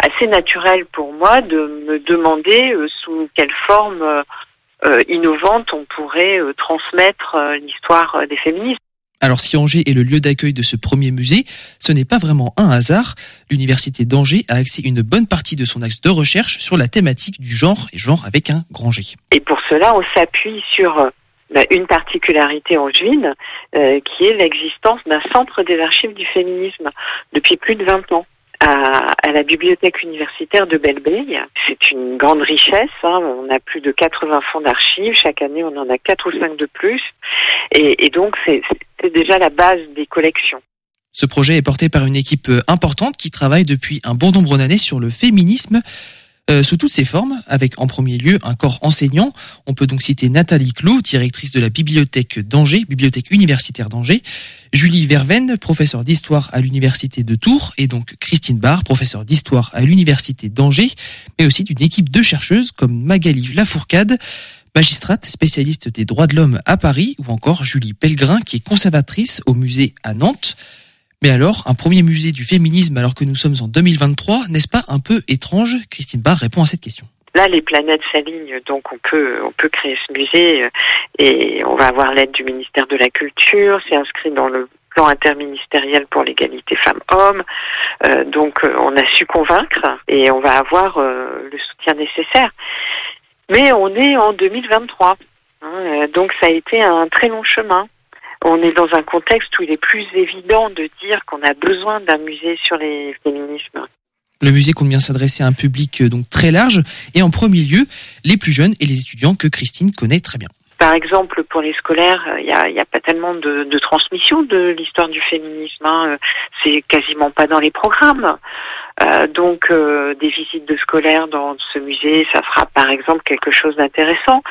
assez naturel pour moi de me demander euh, sous quelle forme euh, euh, innovante on pourrait transmettre l'histoire des féminismes. Alors si Angers est le lieu d'accueil de ce premier musée, ce n'est pas vraiment un hasard. L'université d'Angers a axé une bonne partie de son axe de recherche sur la thématique du genre et genre avec un grand G. Et pour cela, on s'appuie sur bah, une particularité angevine, euh, qui est l'existence d'un centre des archives du féminisme depuis plus de 20 ans. À, à la bibliothèque universitaire de Belleveille. C'est une grande richesse. hein. On a plus de 80 fonds d'archives. Chaque année, on en a 4 ou 5 de plus. Et, donc, c'est c'est déjà la base des collections. Ce projet est porté par une équipe euh, importante qui travaille depuis un bon nombre d'années sur le féminisme euh, sous toutes ses formes, avec en premier lieu un corps enseignant. On peut donc citer Nathalie Clot, directrice de la bibliothèque d'Angers, bibliothèque universitaire d'Angers, Julie Verven, professeure d'histoire à l'université de Tours, et donc Christine Barr, professeure d'histoire à l'université d'Angers, mais aussi d'une équipe de chercheuses comme Magali Lafourcade, magistrate spécialiste des droits de l'homme à Paris, ou encore Julie Pellegrin, qui est conservatrice au musée à Nantes. Mais alors, un premier musée du féminisme alors que nous sommes en 2023, n'est-ce pas un peu étrange? Christine Barr répond à cette question. Là, les planètes s'alignent, donc on peut on peut créer ce musée euh, et on va avoir l'aide du ministère de la Culture. C'est inscrit dans le plan interministériel pour l'égalité femmes-hommes. Euh, donc euh, on a su convaincre et on va avoir le soutien nécessaire. Mais on est en 2023, hein, donc ça a été un très long chemin. On est dans un contexte où il est plus évident de dire qu'on a besoin d'un musée sur les féminismes. Le musée compte bien s'adresser à un public euh, donc très large et en premier lieu les plus jeunes et les étudiants que Christine connaît très bien. Par exemple, pour les scolaires, il n'y a, y a pas tellement de, de transmission de l'histoire du féminisme. Hein. Euh, C'est quasiment pas dans les programmes. Euh, donc, euh, des visites de scolaires dans ce musée, ça sera par exemple quelque chose d'intéressant.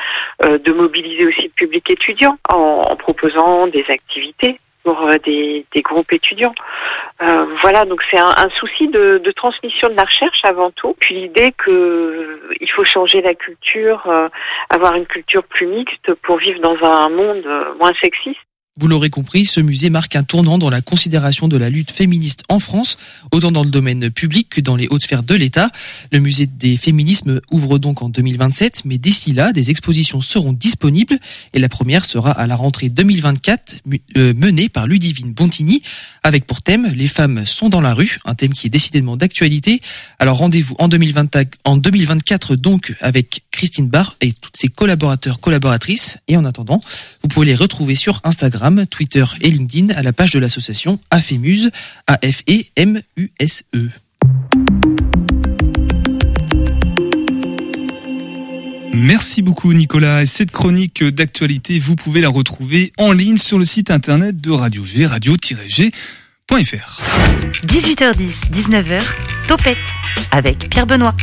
Euh, de mobiliser aussi le public étudiant en, en proposant des activités pour euh, des, des groupes étudiants. Euh, voilà, donc c'est un, un souci de, de transmission de la recherche avant tout. Puis l'idée que il faut changer la culture, avoir une culture plus mixte pour vivre dans un monde moins sexiste. Vous l'aurez compris, ce musée marque un tournant dans la considération de la lutte féministe en France, autant dans le domaine public que dans les hautes sphères de l'État. Le musée des féminismes ouvre donc en 2027, mais d'ici là, des expositions seront disponibles et la première sera à la rentrée 2024 mu- euh, menée par Ludivine Bontini avec pour thème Les femmes sont dans la rue, un thème qui est décidément d'actualité. Alors rendez-vous en 2020 en 2024 donc avec Christine Barr et toutes ses collaborateurs collaboratrices et en attendant, vous pouvez les retrouver sur Instagram, Twitter et LinkedIn à la page de l'association AFEMUSE. Merci beaucoup Nicolas. Et cette chronique d'actualité, vous pouvez la retrouver en ligne sur le site internet de Radio G, radio-g.fr. 18h10, 19h, Topette avec Pierre Benoît.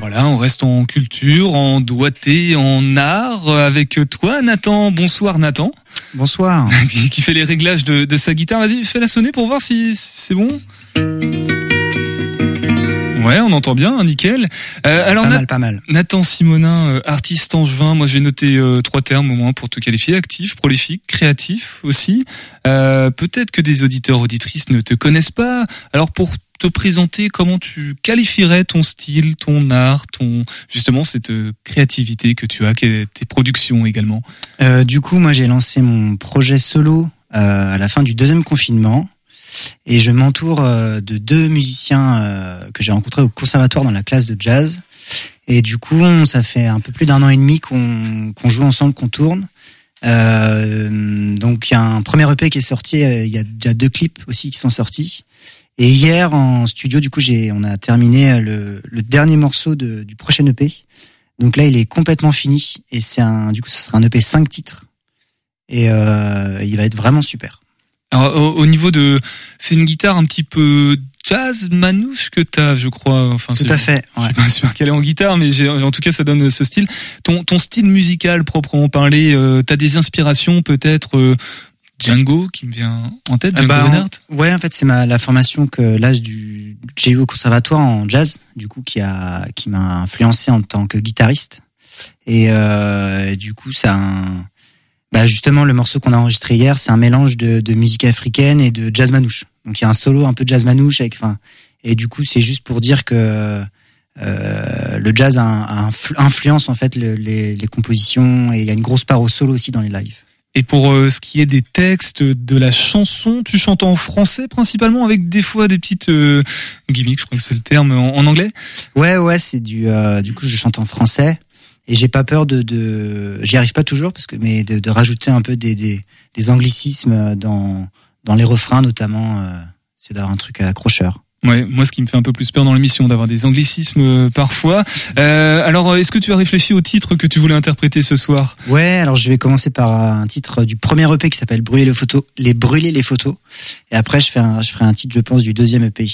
Voilà, on reste en culture, en doigté, en art avec toi Nathan. Bonsoir Nathan. Bonsoir. [LAUGHS] qui fait les réglages de, de sa guitare. Vas-y, fais-la sonner pour voir si c'est bon. Ouais, on entend bien, hein, nickel. Euh, alors Pas mal, pas mal. Nathan Simonin, euh, artiste angevin. Moi, j'ai noté euh, trois termes au moins pour te qualifier actif, prolifique, créatif aussi. Peut-être que des auditeurs auditrices ne te connaissent pas. Alors pour te présenter, comment tu qualifierais ton style, ton art, ton justement cette créativité que tu as, tes productions également? Du coup, moi, j'ai lancé mon projet solo à la fin du deuxième confinement. Et je m'entoure euh, de deux musiciens euh, que j'ai rencontrés au conservatoire dans la classe de jazz. Et du coup, ça fait un peu plus d'un an et demi qu'on qu'on joue ensemble, qu'on tourne. Euh, donc, il y a un premier EP qui est sorti. euh, Il y a déjà deux clips aussi qui sont sortis. Et hier, en studio, du coup, j'ai, on a terminé le, le dernier morceau de, du prochain EP. Donc là, il est complètement fini. Et c'est un, du coup, ce sera un EP 5 titres. Et euh, il va être vraiment super. Alors au, au niveau de, c'est une guitare un petit peu jazz manouche que t'as, je crois. Enfin, Tout à fait. Je suis pas [LAUGHS] qu'elle est en guitare, mais en tout cas, ça donne ce style. Ton, ton style musical proprement parlé, euh, t'as des inspirations peut-être euh, Django qui me vient en tête, Ah Django bah, Reinhardt? en- ouais, en fait, c'est ma la formation que l'âge du j'ai eu au conservatoire en jazz, du coup, qui a qui m'a influencé en tant que guitariste. Et, euh, du coup, ça, a un- bah justement, le morceau qu'on a enregistré hier, c'est un mélange de, de musique africaine et de jazz manouche. Donc il y a un solo un peu jazz manouche avec, enfin, et du coup, c'est juste pour dire que euh, le jazz a, a influ- influence en fait le- les, les compositions et il y a une grosse part au solo aussi dans les lives. Et pour euh, ce qui est des textes de la chanson, tu chantes en français principalement, avec des fois des petites euh, gimmicks, je crois que c'est le terme, en, en anglais? Ouais, ouais, c'est du. euh, du coup, je chante en français et j'ai pas peur de. de J'y arrive pas toujours parce que, mais de, de rajouter un peu des, des, des anglicismes dans dans les refrains notamment. euh, c'est d'avoir un truc accrocheur. Ouais, moi, ce qui me fait un peu plus peur dans l'émission, d'avoir des anglicismes euh, parfois. Euh, alors, est-ce que tu as réfléchi au titre que tu voulais interpréter ce soir? Ouais, alors je vais commencer par un titre du premier EP qui s'appelle Brûler les photos, les brûler les photos, et après je fais un, je ferai un titre, je pense, du deuxième EP.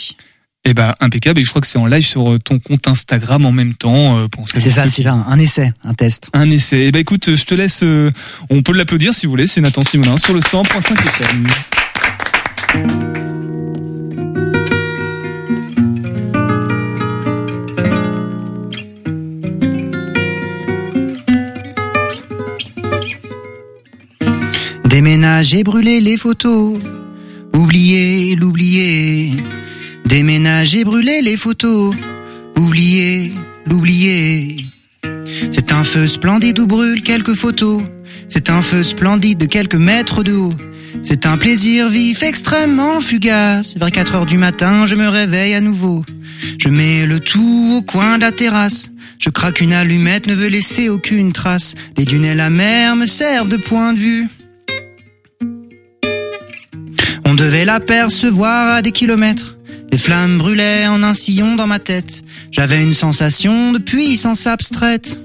Eh ben, impeccable. Et je crois que c'est en live sur euh, ton compte Instagram en même temps. euh, C'est ça, c'est un, un essai, un test. Un essai. Eh ben, écoute, je te laisse. euh, on peut l'applaudir si vous voulez. C'est Nathan Simonin sur le 100.5 FM. Déménager, brûler les photos, oublier, l'oublier. Déménager, brûler les photos, oublier, l'oublier. C'est un feu splendide où brûlent quelques photos. C'est un feu splendide de quelques mètres de haut. C'est un plaisir vif extrêmement fugace. Vers 4 heures du matin, je me réveille à nouveau. Je mets le tout au coin de la terrasse. Je craque une allumette, ne veux laisser aucune trace. Les dunes et la mer me servent de point de vue. On devait l'apercevoir à des kilomètres. Les flammes brûlaient en un sillon dans ma tête. J'avais une sensation de puissance abstraite.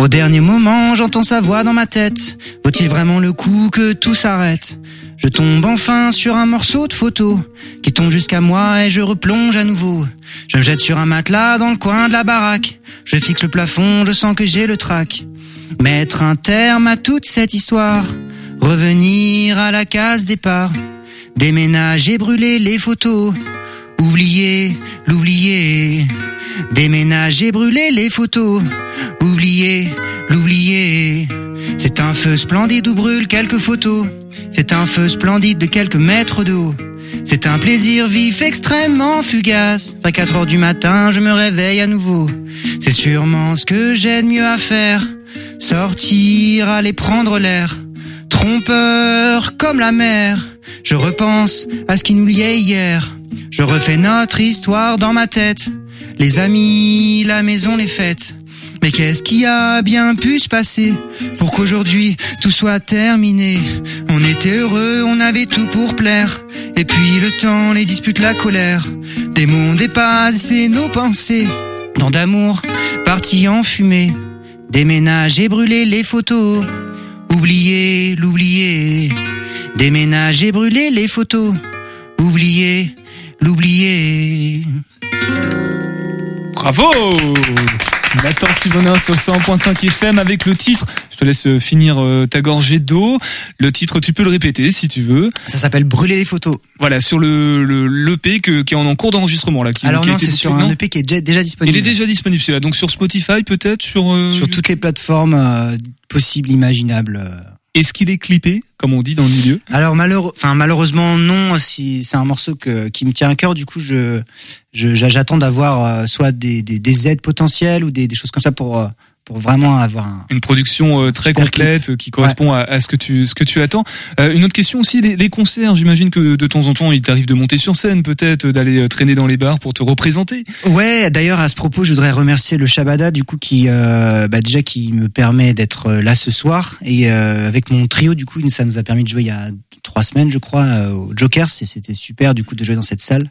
Au dernier moment, j'entends sa voix dans ma tête. Vaut-il vraiment le coup que tout s'arrête? Je tombe enfin sur un morceau de photo qui tombe jusqu'à moi et je replonge à nouveau. Je me jette sur un matelas dans le coin de la baraque. Je fixe le plafond, je sens que j'ai le trac. Mettre un terme à toute cette histoire. Revenir à la case départ. Déménager, brûler les photos. Oublier, l'oublier. Déménager, brûler les photos. Oublier, l'oublier. C'est un feu splendide où brûlent quelques photos. C'est un feu splendide de quelques mètres de haut. C'est un plaisir vif extrêmement fugace. Vers 4 heures du matin, je me réveille à nouveau. C'est sûrement ce que j'ai de mieux à faire. Sortir, aller prendre l'air. Trompeur comme la mer. Je repense à ce qui nous liait hier. Je refais notre histoire dans ma tête. Les amis, la maison, les fêtes. Mais qu'est-ce qui a bien pu se passer pour qu'aujourd'hui tout soit terminé? On était heureux, on avait tout pour plaire. Et puis le temps, les disputes, la colère, des mots et nos pensées. Dans d'amour, partis en fumée, déménager, brûler les photos. Oublier, l'oublier. Déménager, brûler les photos. Oublier, l'oublier. Bravo Nathan Simonin sur 100.5 FM avec le titre. Je te laisse finir euh, ta gorgée d'eau. Le titre, tu peux le répéter si tu veux. Ça s'appelle Brûler les photos. Voilà, sur le le l'EP que- qui est en cours d'enregistrement là. Qui, Alors qui non, c'est sur un EP qui est déjà, déjà disponible. Il est déjà disponible celui-là. Donc sur Spotify peut-être sur. euh, sur toutes les plateformes euh, possibles, imaginables. euh. Est-ce qu'il est clippé, comme on dit dans le milieu? Alors malheureux, enfin malheureusement non. Si c'est un morceau que, qui me tient à cœur, du coup je je- j'attends d'avoir euh, soit des, des, des aides potentielles ou des, des choses comme ça pour euh, pour vraiment avoir un. Une production euh, très complète euh, qui correspond à, à ce que tu ce que tu attends. Euh, une autre question aussi, les, les concerts. J'imagine que de temps en temps, il t'arrive de monter sur scène, peut-être euh, d'aller traîner dans les bars pour te représenter. Ouais, d'ailleurs à ce propos, je voudrais remercier le Shabada du coup qui euh, bah, déjà qui me permet d'être là ce soir et euh, avec mon trio du coup ça nous a permis de jouer il y a trois semaines je crois au Jokers et c'était super du coup de jouer dans cette salle.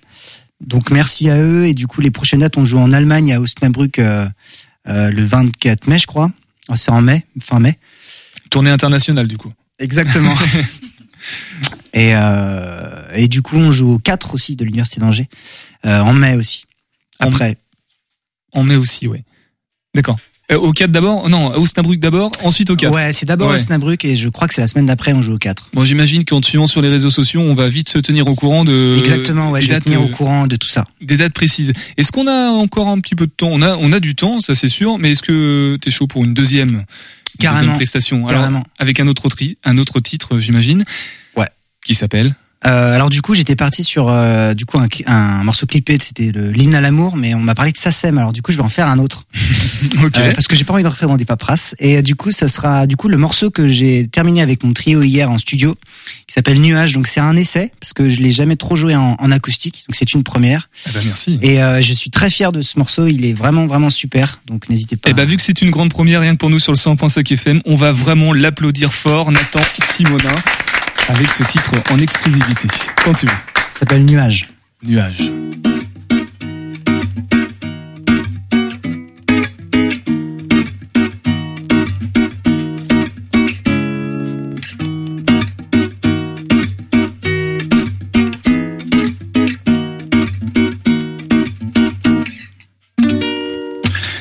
Donc merci à eux et du coup les prochaines dates on joue en Allemagne à Osnabrück euh, euh, le 24 mai je crois. Oh, C'est en mai, fin mai. Tournée internationale du coup. Exactement. [LAUGHS] et, euh, et du coup, on joue au 4 aussi de l'Université d'Angers, euh, en mai aussi. Après. En mai aussi, ouais. D'accord. Euh, au 4 d'abord Non, à Osnabrück d'abord, ensuite au 4. Ouais, c'est d'abord Ouais. Osnabrück et je crois que c'est la semaine d'après, on joue au 4. Bon, j'imagine qu'en suivant sur les réseaux sociaux, on va vite se tenir au courant de Exactement, ouais, je vais dates, tenir au euh, courant de tout ça. des dates précises. Est-ce qu'on a encore un petit peu de temps? On a on a du temps, ça c'est sûr, mais est-ce que t'es chaud pour une deuxième Carrément. deuxième prestation? Alors, Carrément. avec un autre un autre titre, j'imagine. Ouais. Qui s'appelle? Euh, alors du coup, j'étais parti sur euh, du coup un, un morceau clippé, c'était le l'hymne à l'amour, mais on m'a parlé de Sassem. Alors du coup, je vais en faire un autre. [LAUGHS] Ok. Euh, parce que j'ai pas envie d'entrer dans des paperasses. Et euh, du coup, ça sera du coup le morceau que j'ai terminé avec mon trio hier en studio, qui s'appelle Nuage. Donc c'est un essai parce que je l'ai jamais trop joué en, en acoustique, donc c'est une première. Eh ben, merci. Et euh, je suis très fier de ce morceau. Il est vraiment vraiment super. Donc n'hésitez pas. Eh ben, vu que c'est une grande première, rien que pour nous sur le 100.5 FM, on va vraiment l'applaudir fort, Nathan Simonin, avec ce titre en exclusivité. Quand tu veux. Ça s'appelle Nuage. Nuage.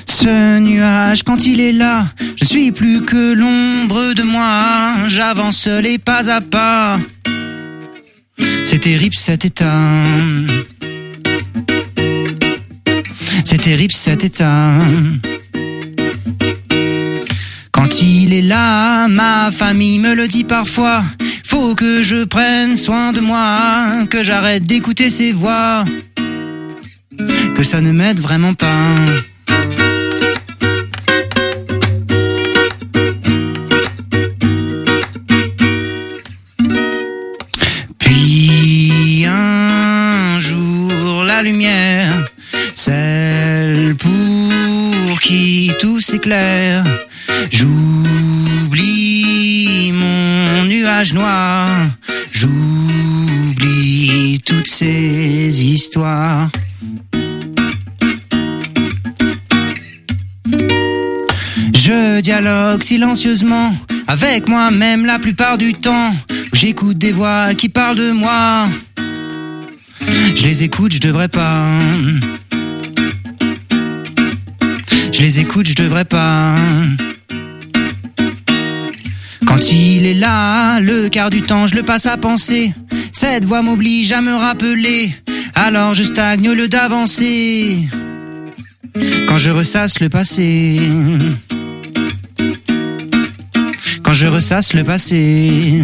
Ce nuage, quand il est là, je suis plus que l'ombre de moi. J'avance et pas à pas. C'est terrible cet état. C'est terrible cet état. Quand il est là, ma famille me le dit parfois. Faut que je prenne soin de moi, que j'arrête d'écouter ses voix, que ça ne m'aide vraiment pas. Tout s'éclaire, j'oublie mon nuage noir, j'oublie toutes ces histoires. Je dialogue silencieusement avec moi-même la plupart du temps. J'écoute des voix qui parlent de moi. Je les écoute, je devrais pas. Je les écoute, je devrais pas. Quand il est là, le quart du temps, je le passe à penser. Cette voix m'oblige à me rappeler. Alors je stagne lieu d'avancer. Quand je ressasse le passé. Quand je ressasse le passé.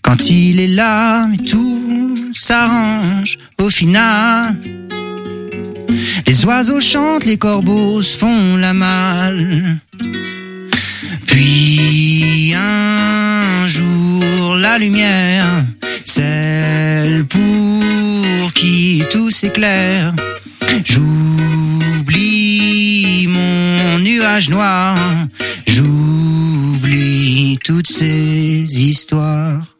Quand il est là, mais tout s'arrange au final. Les oiseaux chantent, les corbeaux se font la malle. Puis un jour, la lumière, celle pour qui tout s'éclaire. J'oublie mon nuage noir, j'oublie toutes ces histoires.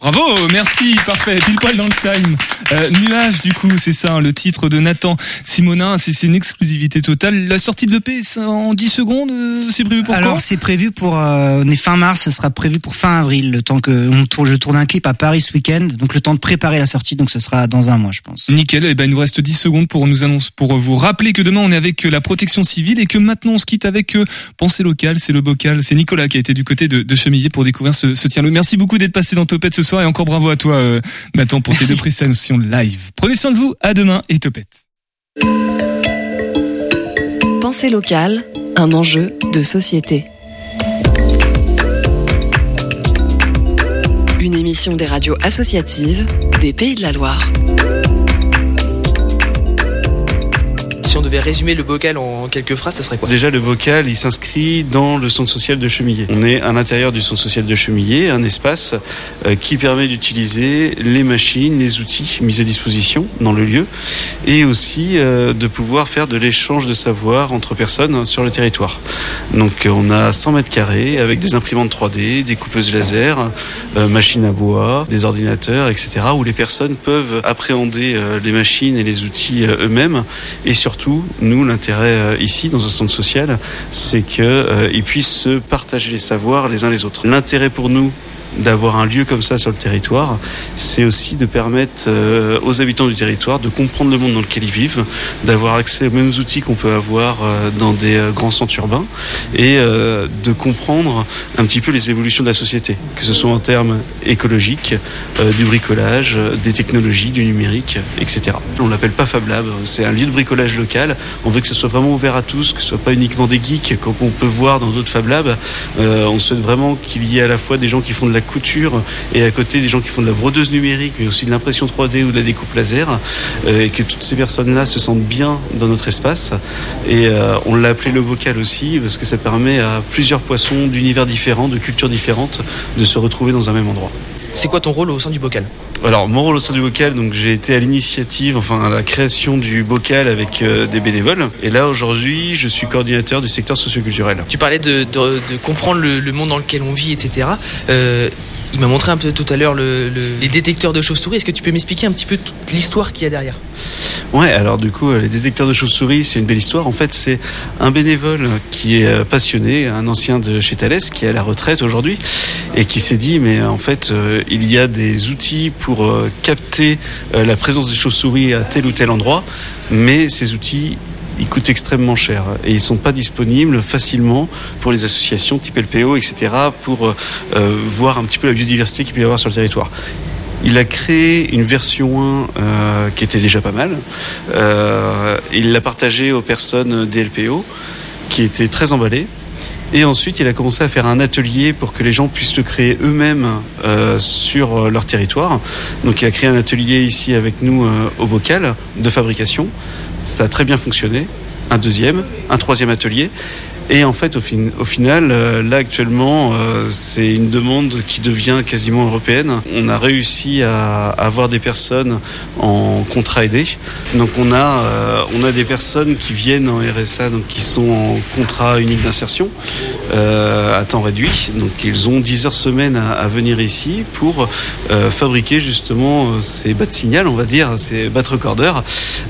Bravo, merci, parfait, pile poil dans le time. Euh, Nuage, du coup, c'est ça, hein, le titre de Nathan Simonin, c'est c'est une exclusivité totale. La sortie de l'EP, en 10 secondes, euh, c'est prévu pour Alors c'est prévu pour euh, on est fin mars, ce sera prévu pour fin avril, le temps que on tourne, je tourne un clip à Paris ce week-end, donc le temps de préparer la sortie, donc ce sera dans un mois, je pense. Nickel, eh ben, il nous reste 10 secondes pour nous annoncer, pour vous rappeler que demain on est avec euh, la protection civile et que maintenant on se quitte avec euh, Pensée locale, c'est le bocal, c'est Nicolas qui a été du côté de, de Chemillé pour découvrir ce, ce tiers Merci beaucoup d'être passé dans Topette ce soir et encore bravo à toi euh, Nathan pour tes deux prestations live. Prenez soin de vous, à demain et Topette. Pensée locale, un enjeu de société. Une émission des radios associatives des Pays de la Loire. On devait résumer le bocal en quelques phrases, ça serait quoi? Déjà, le bocal, il s'inscrit dans le centre social de Chemillé. On est à l'intérieur du centre social de Chemillé, un espace euh, qui permet d'utiliser les machines, les outils mis à disposition dans le lieu et aussi euh, de pouvoir faire de l'échange de savoir entre personnes sur le territoire. Donc, euh, on a 100 mètres carrés avec des imprimantes 3D, des coupeuses laser, machines à bois, des ordinateurs, etc. où les personnes peuvent appréhender les machines et les outils eux-mêmes et surtout nous, l'intérêt euh, ici, dans un centre social, c'est qu'ils euh, puissent se partager les savoirs les uns les autres. L'intérêt pour nous d'avoir un lieu comme ça sur le territoire, c'est aussi de permettre euh, aux habitants du territoire de comprendre le monde dans lequel ils vivent, d'avoir accès aux mêmes outils qu'on peut avoir euh, dans des euh, grands centres urbains et euh, de comprendre un petit peu les évolutions de la société, que ce soit en termes écologiques, euh, du bricolage, des technologies, du numérique, etc. On l'appelle pas Fab Lab, c'est un lieu de bricolage local. On veut que ce soit vraiment ouvert à tous, que ce soit pas uniquement des geeks comme on peut voir dans d'autres Fab Labs. On souhaite vraiment qu'il y ait à la fois des gens qui font de la couture et à côté des gens qui font de la brodeuse numérique, mais aussi de l'impression 3D ou de la découpe laser, euh, et que toutes ces personnes-là se sentent bien dans notre espace. Et euh, on l'a appelé le bocal aussi parce que ça permet à plusieurs poissons d'univers différents, de cultures différentes, de se retrouver dans un même endroit. C'est quoi ton rôle au sein du bocal Alors mon rôle au sein du bocal, donc j'ai été à l'initiative, enfin à la création du bocal avec euh, des bénévoles. Et là aujourd'hui, je suis coordinateur du secteur socioculturel. Tu parlais de, de- de comprendre le, le monde dans lequel on vit, etc. Euh, il m'a montré un peu tout à l'heure le- le- les détecteurs de chauves-souris. Est-ce que tu peux m'expliquer un petit peu toute l'histoire qu'il y a derrière? Ouais, alors du coup, euh, les détecteurs de chauves-souris, c'est une belle histoire. En fait, c'est un bénévole qui est euh, passionné, un ancien de chez Thales, qui est à la retraite aujourd'hui, et qui s'est dit, mais en fait, euh, il y a des outils pour capter la présence des chauves-souris à tel ou tel endroit, mais ces outils ils coûtent extrêmement cher et ils sont pas disponibles facilement pour les associations type LPO, etc., pour euh, euh, voir un petit peu la biodiversité qu'il peut y avoir sur le territoire. Il a créé une version 1 euh, qui était déjà pas mal. Il l'a partagée aux personnes des LPO qui étaient très emballées. Et ensuite, il a commencé à faire un atelier pour que les gens puissent le créer eux-mêmes sur leur territoire. Donc, il a créé un atelier ici avec nous au bocal de fabrication. Ça a très bien fonctionné. Un deuxième, un troisième atelier. Et en fait, au, fin- au final, euh, là actuellement, euh, c'est une demande qui devient quasiment européenne. On a réussi à avoir des personnes en contrat aidé. Donc on a, euh, on a des personnes qui viennent en RSA, donc qui sont en contrat unique d'insertion à temps réduit. Donc ils ont 10 heures semaine à, venir ici pour fabriquer justement ces bas de signal, on va dire, ces bas recorders.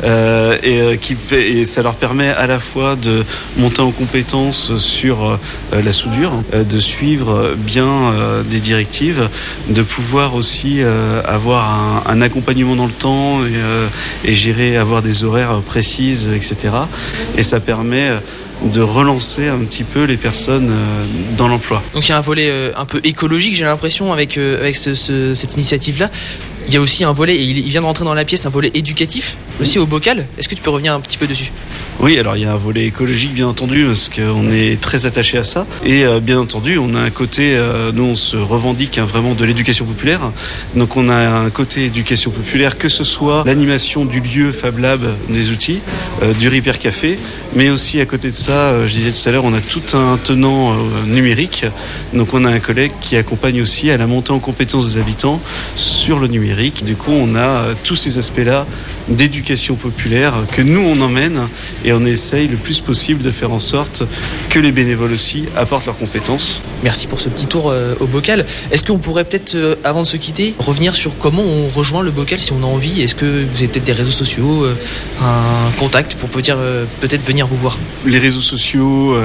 Euh, et, qui, et ça leur permet à la fois de monter en compétence sur euh, la soudure, euh, de suivre bien euh, des directives, de pouvoir aussi euh, avoir un, accompagnement dans le temps et, gérer, avoir des horaires précises, etc. Et ça permet de relancer un petit peu les personnes dans l'emploi. Donc il y a un volet un peu écologique, j'ai l'impression, avec, avec ce- ce- cette initiative-là. Il y a aussi un volet, et il vient de rentrer dans la pièce, un volet éducatif, aussi au bocal. Est-ce que tu peux revenir un petit peu dessus? Oui, alors il y a un volet écologique bien entendu parce qu'on est très attaché à ça et euh, bien entendu on a un côté, euh, nous on se revendique hein, vraiment de l'éducation populaire, donc on a un côté éducation populaire que ce soit l'animation du lieu Fab Lab des outils, euh, du Repair Café, mais aussi à côté de ça, je disais tout à l'heure, on a tout un tenant numérique, donc on a un collègue qui accompagne aussi à la montée en compétence des habitants sur le numérique. Du coup on a euh, tous ces aspects-là d'éducation éducation populaire que nous on emmène et on essaye le plus possible de faire en sorte que les bénévoles aussi apportent leurs compétences. Merci pour ce petit tour euh, au bocal. Est-ce qu'on pourrait peut-être, euh, avant de se quitter, revenir sur comment on rejoint le bocal si on a envie? Est-ce que vous avez peut-être des réseaux sociaux, un contact pour peut-être venir vous voir? Les réseaux sociaux,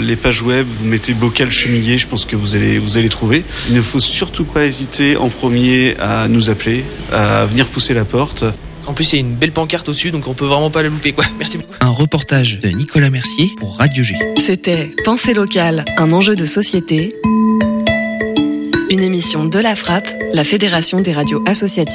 les pages web, vous mettez bocal chemillé, je pense que vous allez vous allez trouver. Il ne faut surtout pas hésiter en premier à nous appeler, à venir pousser la porte. En plus, il y a une belle pancarte au-dessus, donc on peut vraiment pas la louper. Quoi. [LAUGHS] Merci beaucoup. Un reportage de Nicolas Mercier pour Radio G. C'était Pensée locale, un enjeu de société. Une émission de la Frappe, la Fédération des radios associatives.